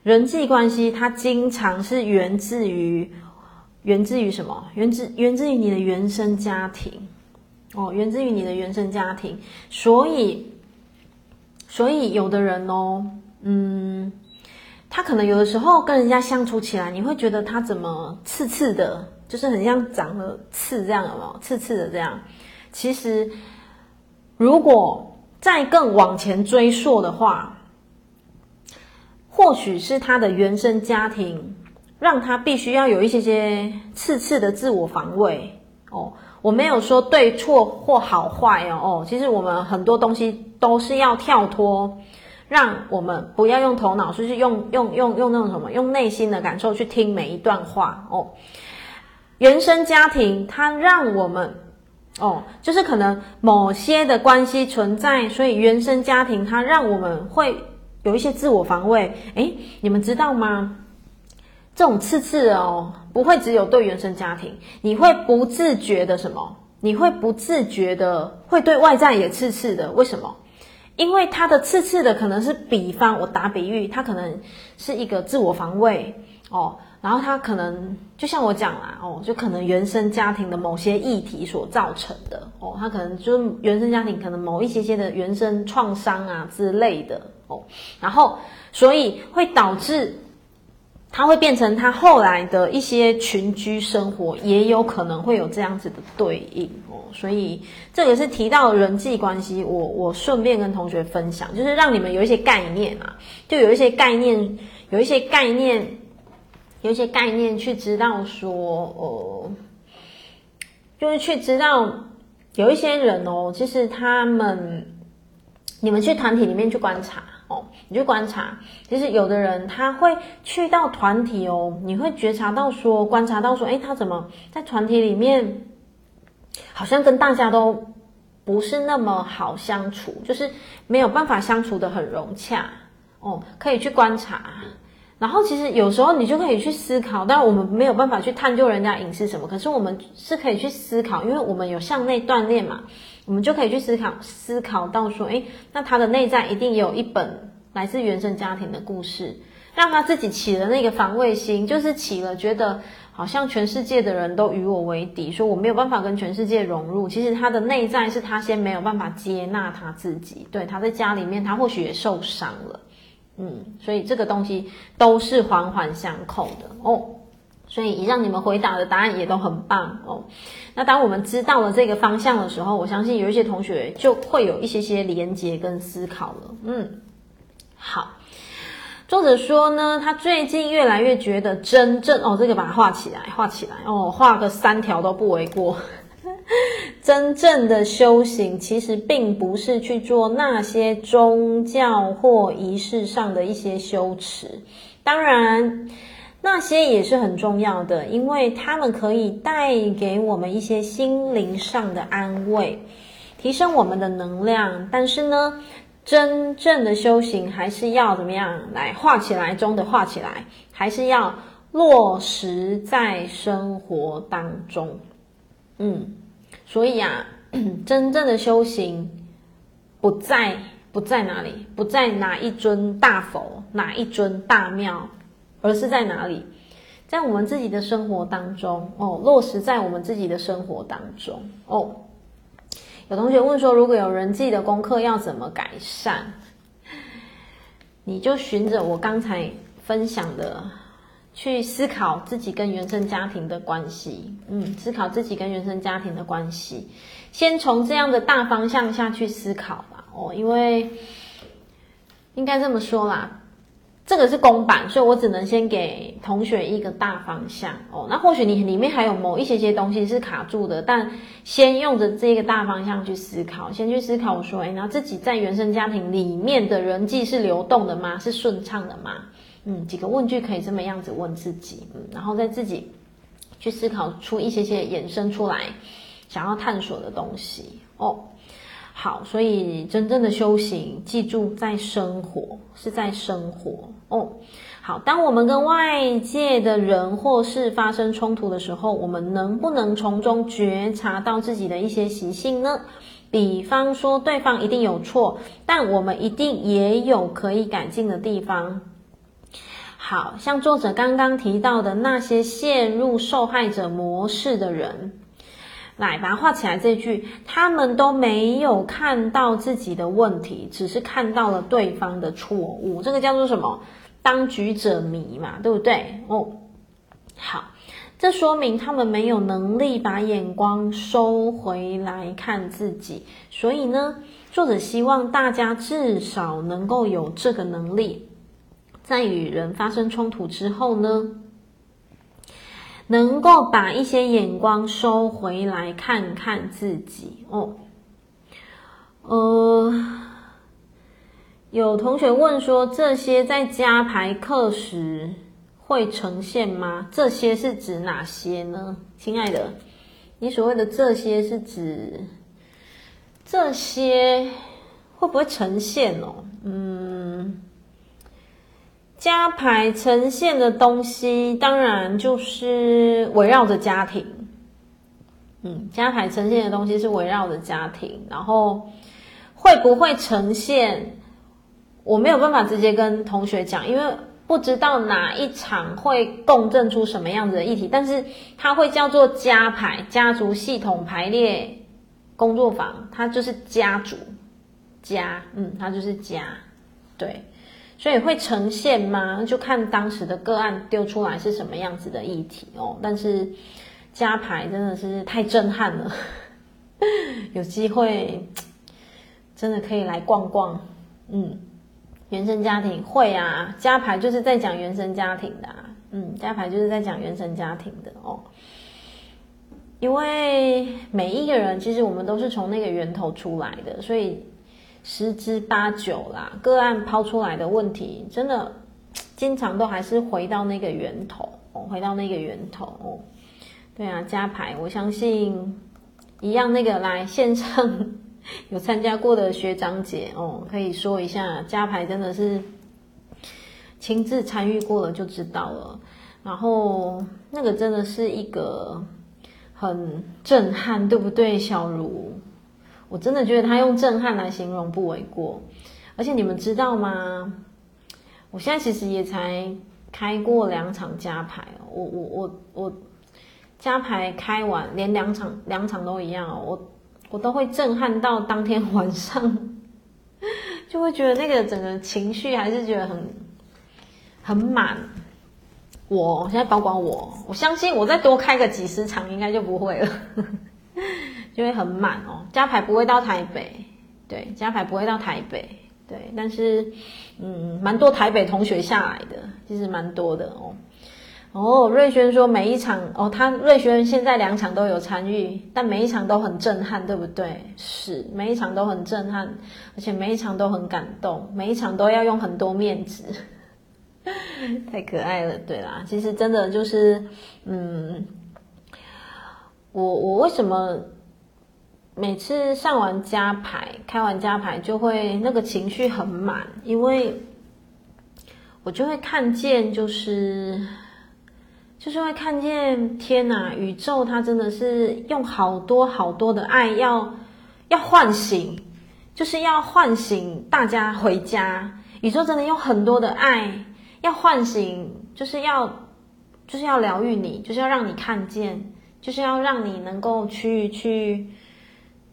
人际关系它经常是源自于源自于什么？源自源自于你的原生家庭哦，源自于你的原生家庭。所以，所以有的人哦，嗯。他可能有的时候跟人家相处起来，你会觉得他怎么刺刺的，就是很像长了刺这样，有没有？刺刺的这样。其实，如果再更往前追溯的话，或许是他的原生家庭让他必须要有一些些刺刺的自我防卫哦。我没有说对错或好坏哦哦，其实我们很多东西都是要跳脱。让我们不要用头脑，就是用用用用那种什么，用内心的感受去听每一段话哦。原生家庭它让我们哦，就是可能某些的关系存在，所以原生家庭它让我们会有一些自我防卫。诶，你们知道吗？这种刺刺哦，不会只有对原生家庭，你会不自觉的什么？你会不自觉的会对外在也刺刺的，为什么？因为他的刺刺的可能是，比方我打比喻，他可能是一个自我防卫哦，然后他可能就像我讲啦，哦，就可能原生家庭的某些议题所造成的，哦，他可能就是原生家庭可能某一些些的原生创伤啊之类的，哦，然后所以会导致他会变成他后来的一些群居生活也有可能会有这样子的对应，哦，所以这个是提到人际关系，我我顺便跟同学分享，就是让你们有一些概念啊，就有一些概念，有一些概念。有一些概念去知道说，呃，就是去知道有一些人哦，其实他们，你们去团体里面去观察，你去观察，其实有的人他会去到团体哦，你会觉察到说，观察到说，诶，他怎么在团体里面，好像跟大家都不是那么好相处，就是没有办法相处的很融洽哦，可以去观察。然后其实有时候你就可以去思考，但我们没有办法去探究人家隐私什么，可是我们是可以去思考，因为我们有向内锻炼嘛，我们就可以去思考，思考到说，诶，那他的内在一定有一本来自原生家庭的故事，让他自己起了那个防卫心，就是起了觉得好像全世界的人都与我为敌，说我没有办法跟全世界融入。其实他的内在是他先没有办法接纳他自己，对，他在家里面，他或许也受伤了。嗯，所以这个东西都是环环相扣的哦。所以以上你们回答的答案也都很棒哦。那当我们知道了这个方向的时候，我相信有一些同学就会有一些些连结跟思考了。嗯，好。作者说呢，他最近越来越觉得真正哦，这个把它画起来，画起来哦，画个三条都不为过。真正的修行其实并不是去做那些宗教或仪式上的一些修持，当然那些也是很重要的，因为他们可以带给我们一些心灵上的安慰，提升我们的能量。但是呢，真正的修行还是要怎么样来画起来中的画起来，还是要落实在生活当中。嗯。所以啊，真正的修行不在不在哪里，不在哪一尊大佛，哪一尊大庙，而是在哪里？在我们自己的生活当中哦，落实在我们自己的生活当中哦。有同学问说，如果有人际的功课要怎么改善？你就循着我刚才分享的。去思考自己跟原生家庭的关系，嗯，思考自己跟原生家庭的关系，先从这样的大方向下去思考吧。哦，因为应该这么说啦，这个是公版，所以我只能先给同学一个大方向。哦，那或许你里面还有某一些些东西是卡住的，但先用着这个大方向去思考，先去思考说，诶，那自己在原生家庭里面的人际是流动的吗？是顺畅的吗？嗯，几个问句可以这么样子问自己，嗯，然后再自己去思考出一些些衍生出来想要探索的东西哦。好，所以真正的修行，记住在生活，是在生活哦。好，当我们跟外界的人或事发生冲突的时候，我们能不能从中觉察到自己的一些习性呢？比方说，对方一定有错，但我们一定也有可以改进的地方。好，像作者刚刚提到的那些陷入受害者模式的人，来把它画起来。这句，他们都没有看到自己的问题，只是看到了对方的错误。这个叫做什么？当局者迷嘛，对不对？哦，好，这说明他们没有能力把眼光收回来看自己。所以呢，作者希望大家至少能够有这个能力。在与人发生冲突之后呢，能够把一些眼光收回来看看自己哦。呃，有同学问说，这些在家排课时会呈现吗？这些是指哪些呢？亲爱的，你所谓的这些是指这些会不会呈现哦？嗯。家牌呈现的东西，当然就是围绕着家庭。嗯，家牌呈现的东西是围绕着家庭，然后会不会呈现？我没有办法直接跟同学讲，因为不知道哪一场会共振出什么样子的议题，但是它会叫做家牌家族系统排列工作坊，它就是家族家，嗯，它就是家，对，所以会呈现吗？就看当时的个案丢出来是什么样子的议题哦。但是加牌真的是太震撼了，有机会真的可以来逛逛，嗯。原生家庭会啊，加牌就是在讲原生家庭的，啊，嗯，加牌就是在讲原生家庭的哦。因为每一个人其实我们都是从那个源头出来的，所以十之八九啦，个案抛出来的问题，真的经常都还是回到那个源头哦，回到那个源头哦。对啊，加牌，我相信一样那个来线上。有参加过的学长姐哦，可以说一下，加牌真的是亲自参与过了就知道了。然后那个真的是一个很震撼，对不对？小茹，我真的觉得他用震撼来形容不为过。而且你们知道吗？我现在其实也才开过两场加牌，我我我我加牌开完，连两场两场都一样，我。我都会震撼到当天晚上，就会觉得那个整个情绪还是觉得很很满。我现在包括我，我相信我再多开个几十场应该就不会了，就会很满哦。加排不会到台北，对，加排不会到台北，对，但是嗯，蛮多台北同学下来的，其实蛮多的哦。哦，瑞轩说每一场哦，他瑞轩现在两场都有参与，但每一场都很震撼，对不对？是，每一场都很震撼，而且每一场都很感动，每一场都要用很多面纸，太可爱了。对啦，其实真的就是，嗯，我我为什么每次上完加牌，开完加牌就会那个情绪很满？因为我就会看见就是。就是会看见天呐，宇宙它真的是用好多好多的爱要要唤醒，就是要唤醒大家回家。宇宙真的用很多的爱要唤醒，就是要就是要疗愈你，就是要让你看见，就是要让你能够去去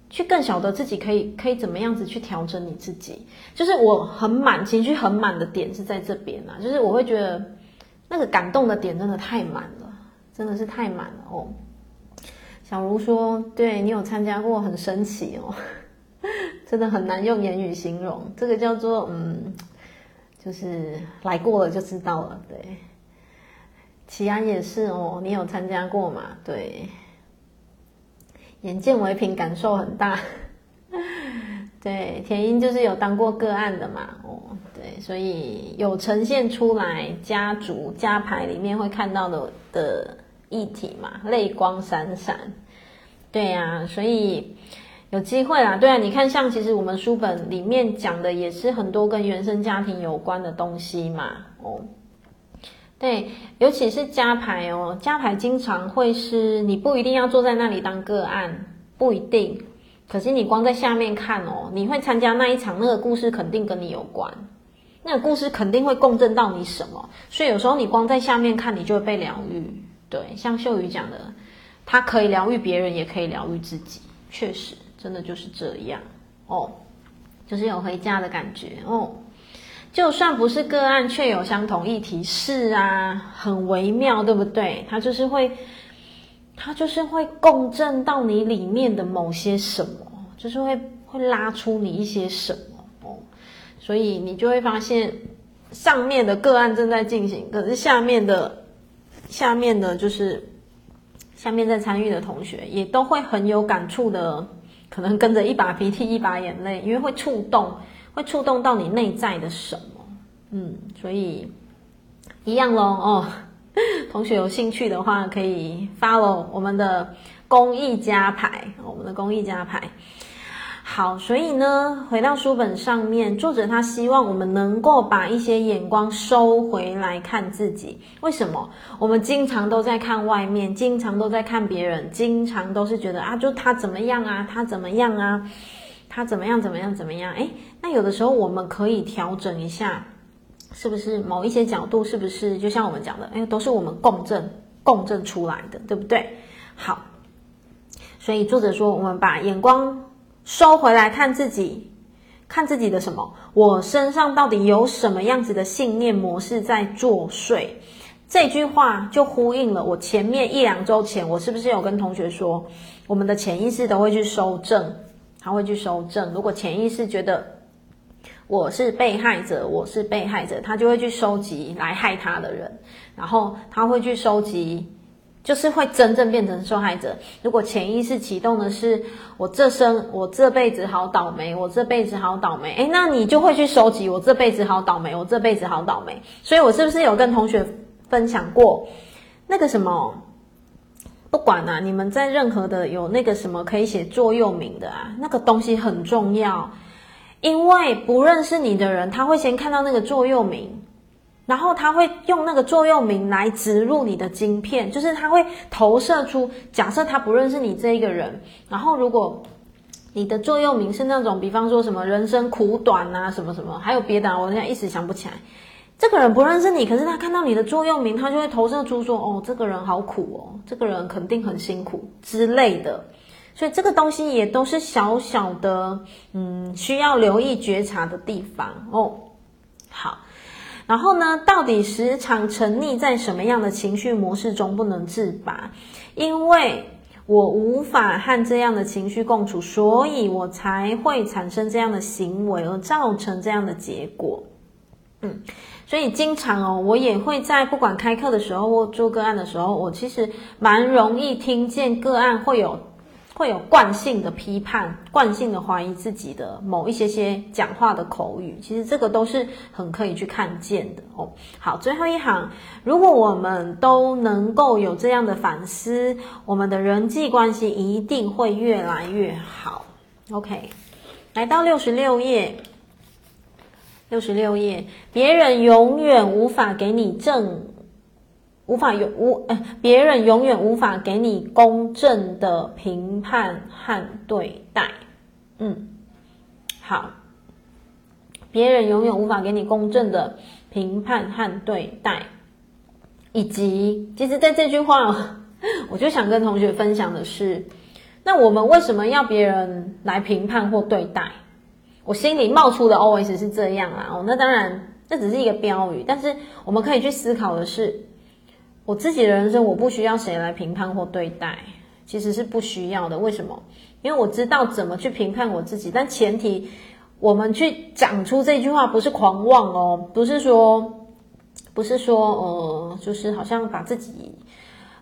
去更晓得自己可以可以怎么样子去调整你自己。就是我很满，情绪很满的点是在这边啊，就是我会觉得。那个感动的点真的太满了，真的是太满了哦。小茹说：“对，你有参加过，很神奇哦，真的很难用言语形容。这个叫做嗯，就是来过了就知道了。”对，齐安也是哦，你有参加过吗？对，眼见为凭，感受很大。对，田英就是有当过个案的嘛，哦，对，所以有呈现出来家族家牌里面会看到的的议题嘛，泪光闪闪，对呀、所以有机会啦，对啊，你看像其实我们书本里面讲的也是很多跟原生家庭有关的东西嘛，哦，对，尤其是加牌哦，加牌经常会是你不一定要坐在那里当个案，不一定。可是你光在下面看哦，你会参加那一场，那个故事肯定跟你有关，那个故事肯定会共振到你什么，所以有时候你光在下面看，你就会被疗愈。对，像秀宇讲的，他可以疗愈别人，也可以疗愈自己，确实，真的就是这样哦，就是有回家的感觉哦。就算不是个案，却有相同议题，是啊，很微妙，对不对？它就是会。它就是会共振到你里面的某些什么，就是会会拉出你一些什么哦，所以你就会发现上面的个案正在进行，可是下面的下面的就是下面在参与的同学也都会很有感触的，可能跟着一把鼻涕一把眼泪，因为会触动，会触动到你内在的什么，嗯，所以一样咯哦。同学有兴趣的话，可以发喽我们的公益家牌，我们的公益家牌。好，所以呢，回到书本上面，作者他希望我们能够把一些眼光收回来看自己。为什么？我们经常都在看外面，经常都在看别人，经常都是觉得啊，就他怎么样啊，他怎么样啊，他怎么样怎么样怎么样？诶，那有的时候我们可以调整一下。是不是某一些角度，是不是就像我们讲的，哎，都是我们共振共振出来的，对不对？好，所以作者说，我们把眼光收回来看自己，看自己的什么？我身上到底有什么样子的信念模式在作祟？这句话就呼应了我前面一两周前，我是不是有跟同学说，我们的潜意识都会去搜证，他会去搜证。如果潜意识觉得我是被害者，我是被害者，他就会去收集来害他的人，然后他会去收集，就是会真正变成受害者。如果潜意识启动的是我这生我这辈子好倒霉，我这辈子好倒霉，诶，那你就会去收集我这辈子好倒霉，我这辈子好倒霉。所以我是不是有跟同学分享过那个什么？不管啊，你们在任何的有那个什么可以写座右铭的啊，那个东西很重要。因为不认识你的人，他会先看到那个座右铭，然后他会用那个座右铭来植入你的晶片，就是他会投射出。假设他不认识你这一个人，然后如果你的座右铭是那种，比方说什么人生苦短啊，什么什么，还有别的，我现在一时想不起来。这个人不认识你，可是他看到你的座右铭，他就会投射出说：哦，这个人好苦哦，这个人肯定很辛苦之类的。所以这个东西也都是小小的，嗯，需要留意觉察的地方哦。好，然后呢，到底时常沉溺在什么样的情绪模式中不能自拔？因为我无法和这样的情绪共处，所以我才会产生这样的行为，而造成这样的结果。嗯，所以经常哦，我也会在不管开课的时候或做个案的时候，我其实蛮容易听见个案会有。会有惯性的批判，惯性的怀疑自己的某一些些讲话的口语，其实这个都是很可以去看见的哦。好，最后一行，如果我们都能够有这样的反思，我们的人际关系一定会越来越好。OK，来到六十六页，六十六页，别人永远无法给你正。无法有无呃，别人永远无法给你公正的评判和对待。嗯，好，别人永远无法给你公正的评判和对待，以及其实，在这句话，我就想跟同学分享的是，那我们为什么要别人来评判或对待？我心里冒出的 OS 是这样啊，那当然这只是一个标语，但是我们可以去思考的是。我自己的人生，我不需要谁来评判或对待，其实是不需要的。为什么？因为我知道怎么去评判我自己，但前提我们去讲出这句话不是狂妄哦，不是说，不是说，呃，就是好像把自己，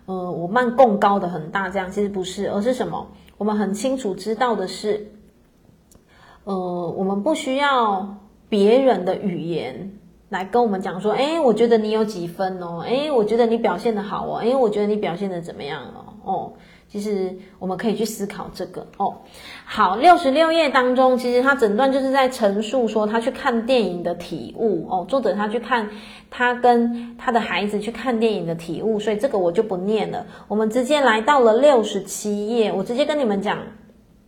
呃，我慢供高的很大这样，其实不是，而是什么？我们很清楚知道的是，呃，我们不需要别人的语言。来跟我们讲说，诶，我觉得你有几分哦，诶，我觉得你表现得好哦，诶，我觉得你表现得怎么样哦，哦，其实我们可以去思考这个哦。好，六十六页当中，其实他整段就是在陈述说他去看电影的体悟哦，作者他去看他跟他的孩子去看电影的体悟，所以这个我就不念了。我们直接来到了六十七页，我直接跟你们讲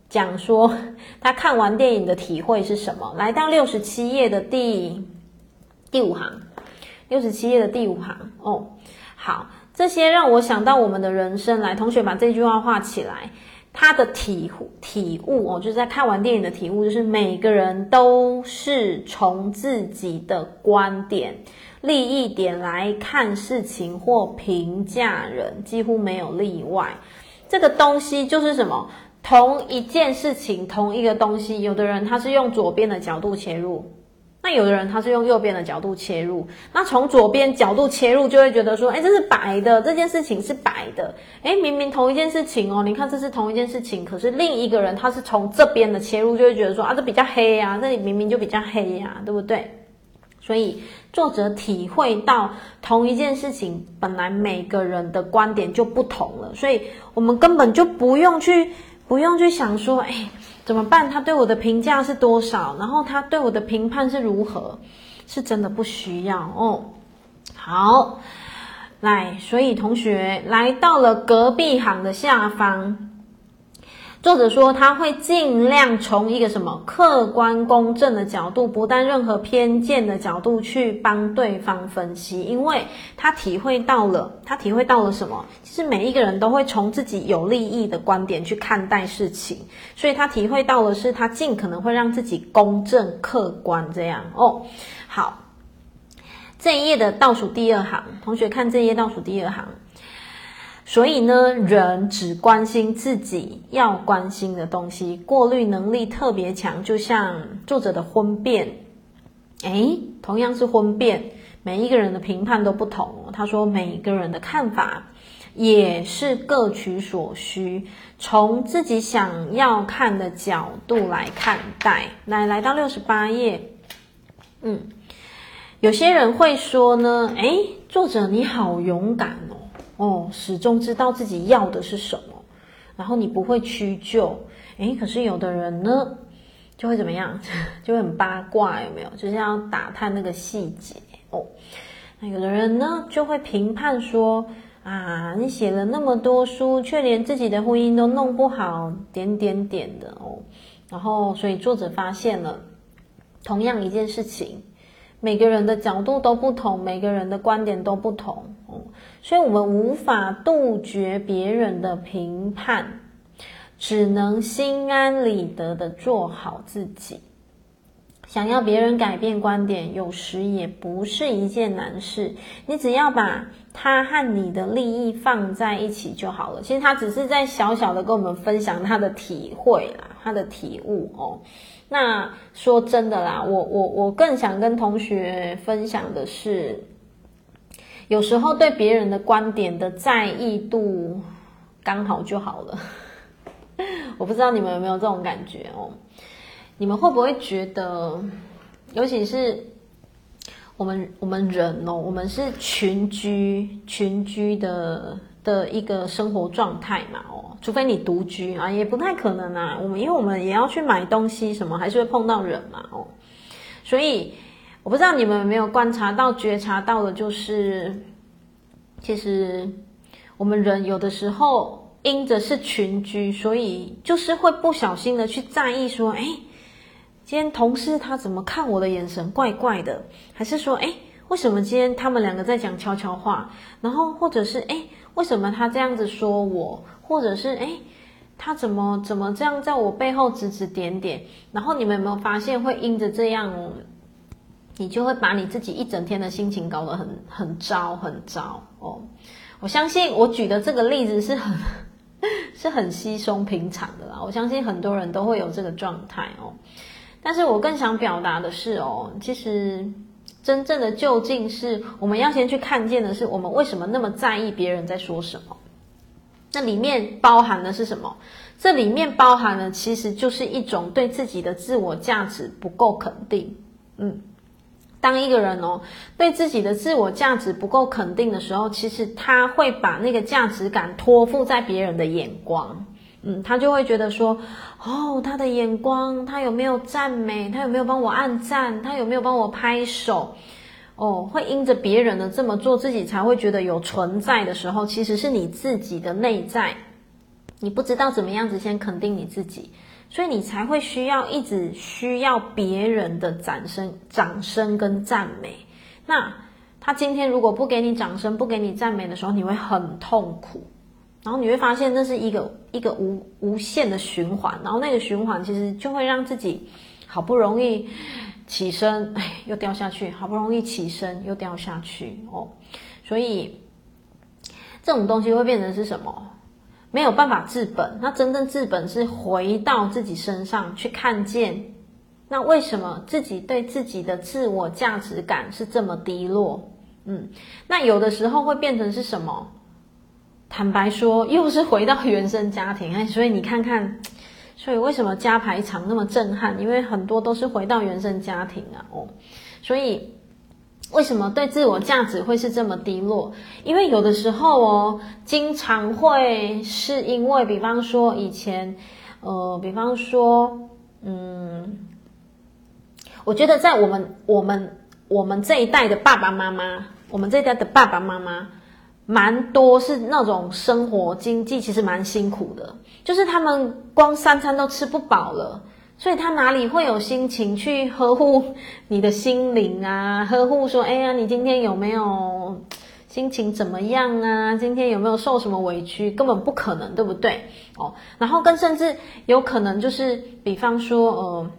讲说 他看完电影的体会是什么。来到六十七页的第。第五行，六十七页的第五行哦，好，这些让我想到我们的人生。来，同学把这句话画起来。他的体体悟哦，就是在看完电影的体悟，就是每个人都是从自己的观点、利益点来看事情或评价人，几乎没有例外。这个东西就是什么？同一件事情，同一个东西，有的人他是用左边的角度切入。那有的人他是用右边的角度切入，那从左边角度切入就会觉得说，哎，这是白的，这件事情是白的，哎，明明同一件事情哦，你看这是同一件事情，可是另一个人他是从这边的切入，就会觉得说，啊，这比较黑呀，这里明明就比较黑呀，对不对？所以作者体会到同一件事情，本来每个人的观点就不同了，所以我们根本就不用去不用去想说，哎。怎么办？他对我的评价是多少？然后他对我的评判是如何？是真的不需要哦。好，来，所以同学来到了隔壁行的下方，作者说他会尽量从一个什么客观公正的角度，不带任何偏见的角度去帮对方分析，因为他体会到了，他体会到了什么？其实每一个人都会从自己有利益的观点去看待事情，所以他体会到的是，他尽可能会让自己公正客观这样哦。好，这一页的倒数第二行，同学看这一页倒数第二行。所以呢，人只关心自己要关心的东西，过滤能力特别强。就像作者的婚变，诶，同样是婚变，每一个人的评判都不同。他说，每一个人的看法也是各取所需，从自己想要看的角度来看待。来，来到六十八页，嗯，有些人会说呢，诶，作者你好勇敢哦。哦，始终知道自己要的是什么，然后你不会屈就。诶，可是有的人呢，就会怎么样？就会很八卦，有没有？就是要打探那个细节哦。那有的人呢，就会评判说：啊，你写了那么多书，却连自己的婚姻都弄不好，点点点的哦。然后，所以作者发现了，同样一件事情。每个人的角度都不同，每个人的观点都不同，所以我们无法杜绝别人的评判，只能心安理得的做好自己。想要别人改变观点，有时也不是一件难事。你只要把他和你的利益放在一起就好了。其实他只是在小小的跟我们分享他的体会啦，他的体悟哦。那说真的啦，我我我更想跟同学分享的是，有时候对别人的观点的在意度刚好就好了。我不知道你们有没有这种感觉哦？你们会不会觉得，尤其是我们我们人哦，我们是群居群居的的一个生活状态嘛哦。除非你独居啊，也不太可能啊。我们因为我们也要去买东西，什么还是会碰到人嘛，哦。所以我不知道你们有没有观察到、觉察到的，就是其实我们人有的时候因着是群居，所以就是会不小心的去在意说，哎，今天同事他怎么看我的眼神怪怪的？还是说，哎，为什么今天他们两个在讲悄悄话？然后或者是，哎，为什么他这样子说我？或者是诶，他怎么怎么这样在我背后指指点点？然后你们有没有发现，会因着这样，你就会把你自己一整天的心情搞得很很糟很糟哦。我相信我举的这个例子是很 是很稀松平常的啦。我相信很多人都会有这个状态哦。但是我更想表达的是哦，其实真正的究竟是我们要先去看见的是，我们为什么那么在意别人在说什么。那里面包含的是什么？这里面包含的其实就是一种对自己的自我价值不够肯定。嗯，当一个人哦对自己的自我价值不够肯定的时候，其实他会把那个价值感托付在别人的眼光。嗯，他就会觉得说，哦，他的眼光，他有没有赞美？他有没有帮我按赞？他有没有帮我拍手？哦，会因着别人的这么做，自己才会觉得有存在的时候，其实是你自己的内在，你不知道怎么样子先肯定你自己，所以你才会需要一直需要别人的掌声、掌声跟赞美。那他今天如果不给你掌声、不给你赞美的时候，你会很痛苦，然后你会发现这是一个一个无无限的循环，然后那个循环其实就会让自己好不容易。起身，哎，又掉下去，好不容易起身又掉下去哦，所以这种东西会变成是什么？没有办法治本。那真正治本是回到自己身上去看见，那为什么自己对自己的自我价值感是这么低落？嗯，那有的时候会变成是什么？坦白说，又是回到原生家庭。哎，所以你看看。所以为什么家排场那么震撼？因为很多都是回到原生家庭啊，哦，所以为什么对自我价值会是这么低落？因为有的时候哦，经常会是因为，比方说以前，呃，比方说，嗯，我觉得在我们我们我们这一代的爸爸妈妈，我们这一代的爸爸妈妈，蛮多是那种生活经济其实蛮辛苦的，就是他们光三餐都吃不饱了，所以他哪里会有心情去呵护你的心灵啊？呵护说，哎呀，你今天有没有心情怎么样啊？今天有没有受什么委屈？根本不可能，对不对？哦，然后更甚至有可能就是，比方说，呃，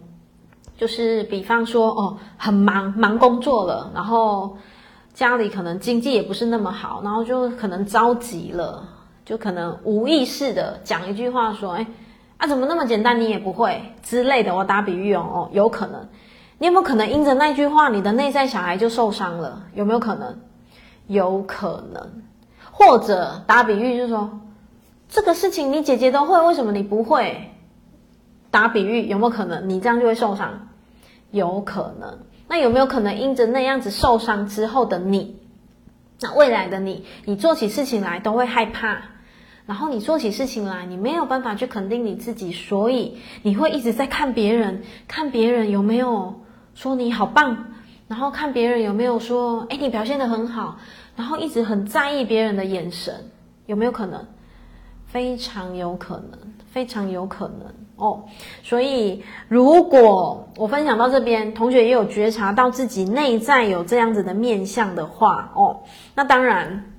就是比方说，哦，很忙，忙工作了，然后。家里可能经济也不是那么好，然后就可能着急了，就可能无意识的讲一句话说：“哎，啊，怎么那么简单你也不会之类的。”我打比喻哦，哦，有可能，你有没有可能因着那句话，你的内在小孩就受伤了？有没有可能？有可能，或者打比喻就是说，这个事情你姐姐都会，为什么你不会？打比喻有没有可能你这样就会受伤？有可能。那有没有可能因着那样子受伤之后的你，那未来的你，你做起事情来都会害怕，然后你做起事情来，你没有办法去肯定你自己，所以你会一直在看别人，看别人有没有说你好棒，然后看别人有没有说，诶，你表现得很好，然后一直很在意别人的眼神，有没有可能？非常有可能，非常有可能。哦，所以如果我分享到这边，同学也有觉察到自己内在有这样子的面向的话，哦，那当然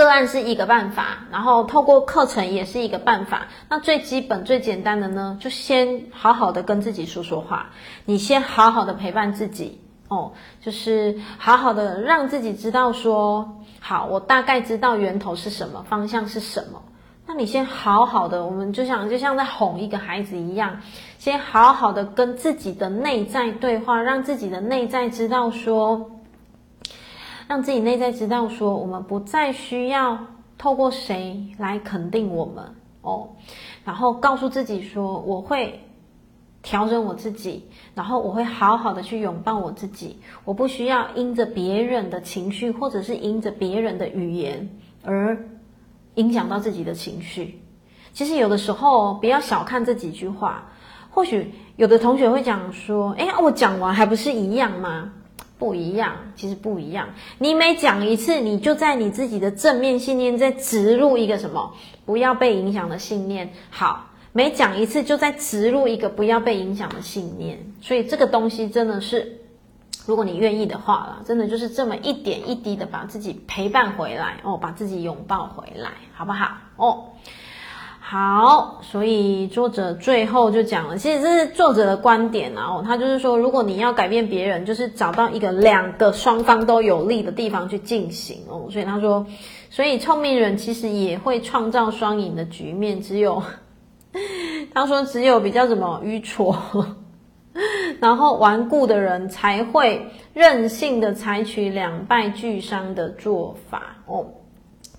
个案是一个办法，然后透过课程也是一个办法。那最基本、最简单的呢，就先好好的跟自己说说话，你先好好的陪伴自己，哦，就是好好的让自己知道说，好，我大概知道源头是什么，方向是什么。那你先好好的，我们就像就像在哄一个孩子一样，先好好的跟自己的内在对话，让自己的内在知道说，让自己内在知道说，我们不再需要透过谁来肯定我们哦，然后告诉自己说，我会调整我自己，然后我会好好的去拥抱我自己，我不需要因着别人的情绪，或者是因着别人的语言而。影响到自己的情绪，其实有的时候不要小看这几句话。或许有的同学会讲说：“哎，我讲完还不是一样吗？”不一样，其实不一样。你每讲一次，你就在你自己的正面信念再植入一个什么？不要被影响的信念。好，每讲一次就再植入一个不要被影响的信念。所以这个东西真的是。如果你愿意的话啦，真的就是这么一点一滴的把自己陪伴回来哦，把自己拥抱回来，好不好？哦，好。所以作者最后就讲了，其实这是作者的观点啊。哦，他就是说，如果你要改变别人，就是找到一个两个双方都有利的地方去进行哦。所以他说，所以聪明人其实也会创造双赢的局面，只有 他说只有比较怎么愚蠢。然后顽固的人才会任性的采取两败俱伤的做法哦。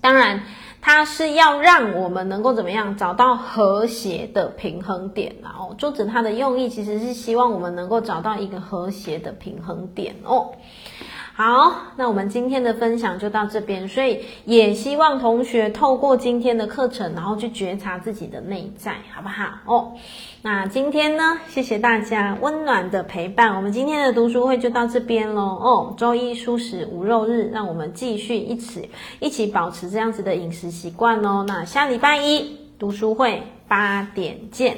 当然，它是要让我们能够怎么样找到和谐的平衡点，然后桌子它的用意其实是希望我们能够找到一个和谐的平衡点哦。好，那我们今天的分享就到这边，所以也希望同学透过今天的课程，然后去觉察自己的内在，好不好？哦，那今天呢，谢谢大家温暖的陪伴，我们今天的读书会就到这边喽。哦，周一蔬食无肉日，让我们继续一起一起保持这样子的饮食习惯哦。那下礼拜一读书会八点见，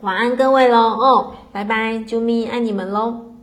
晚安各位喽。哦，拜拜，啾咪爱你们喽。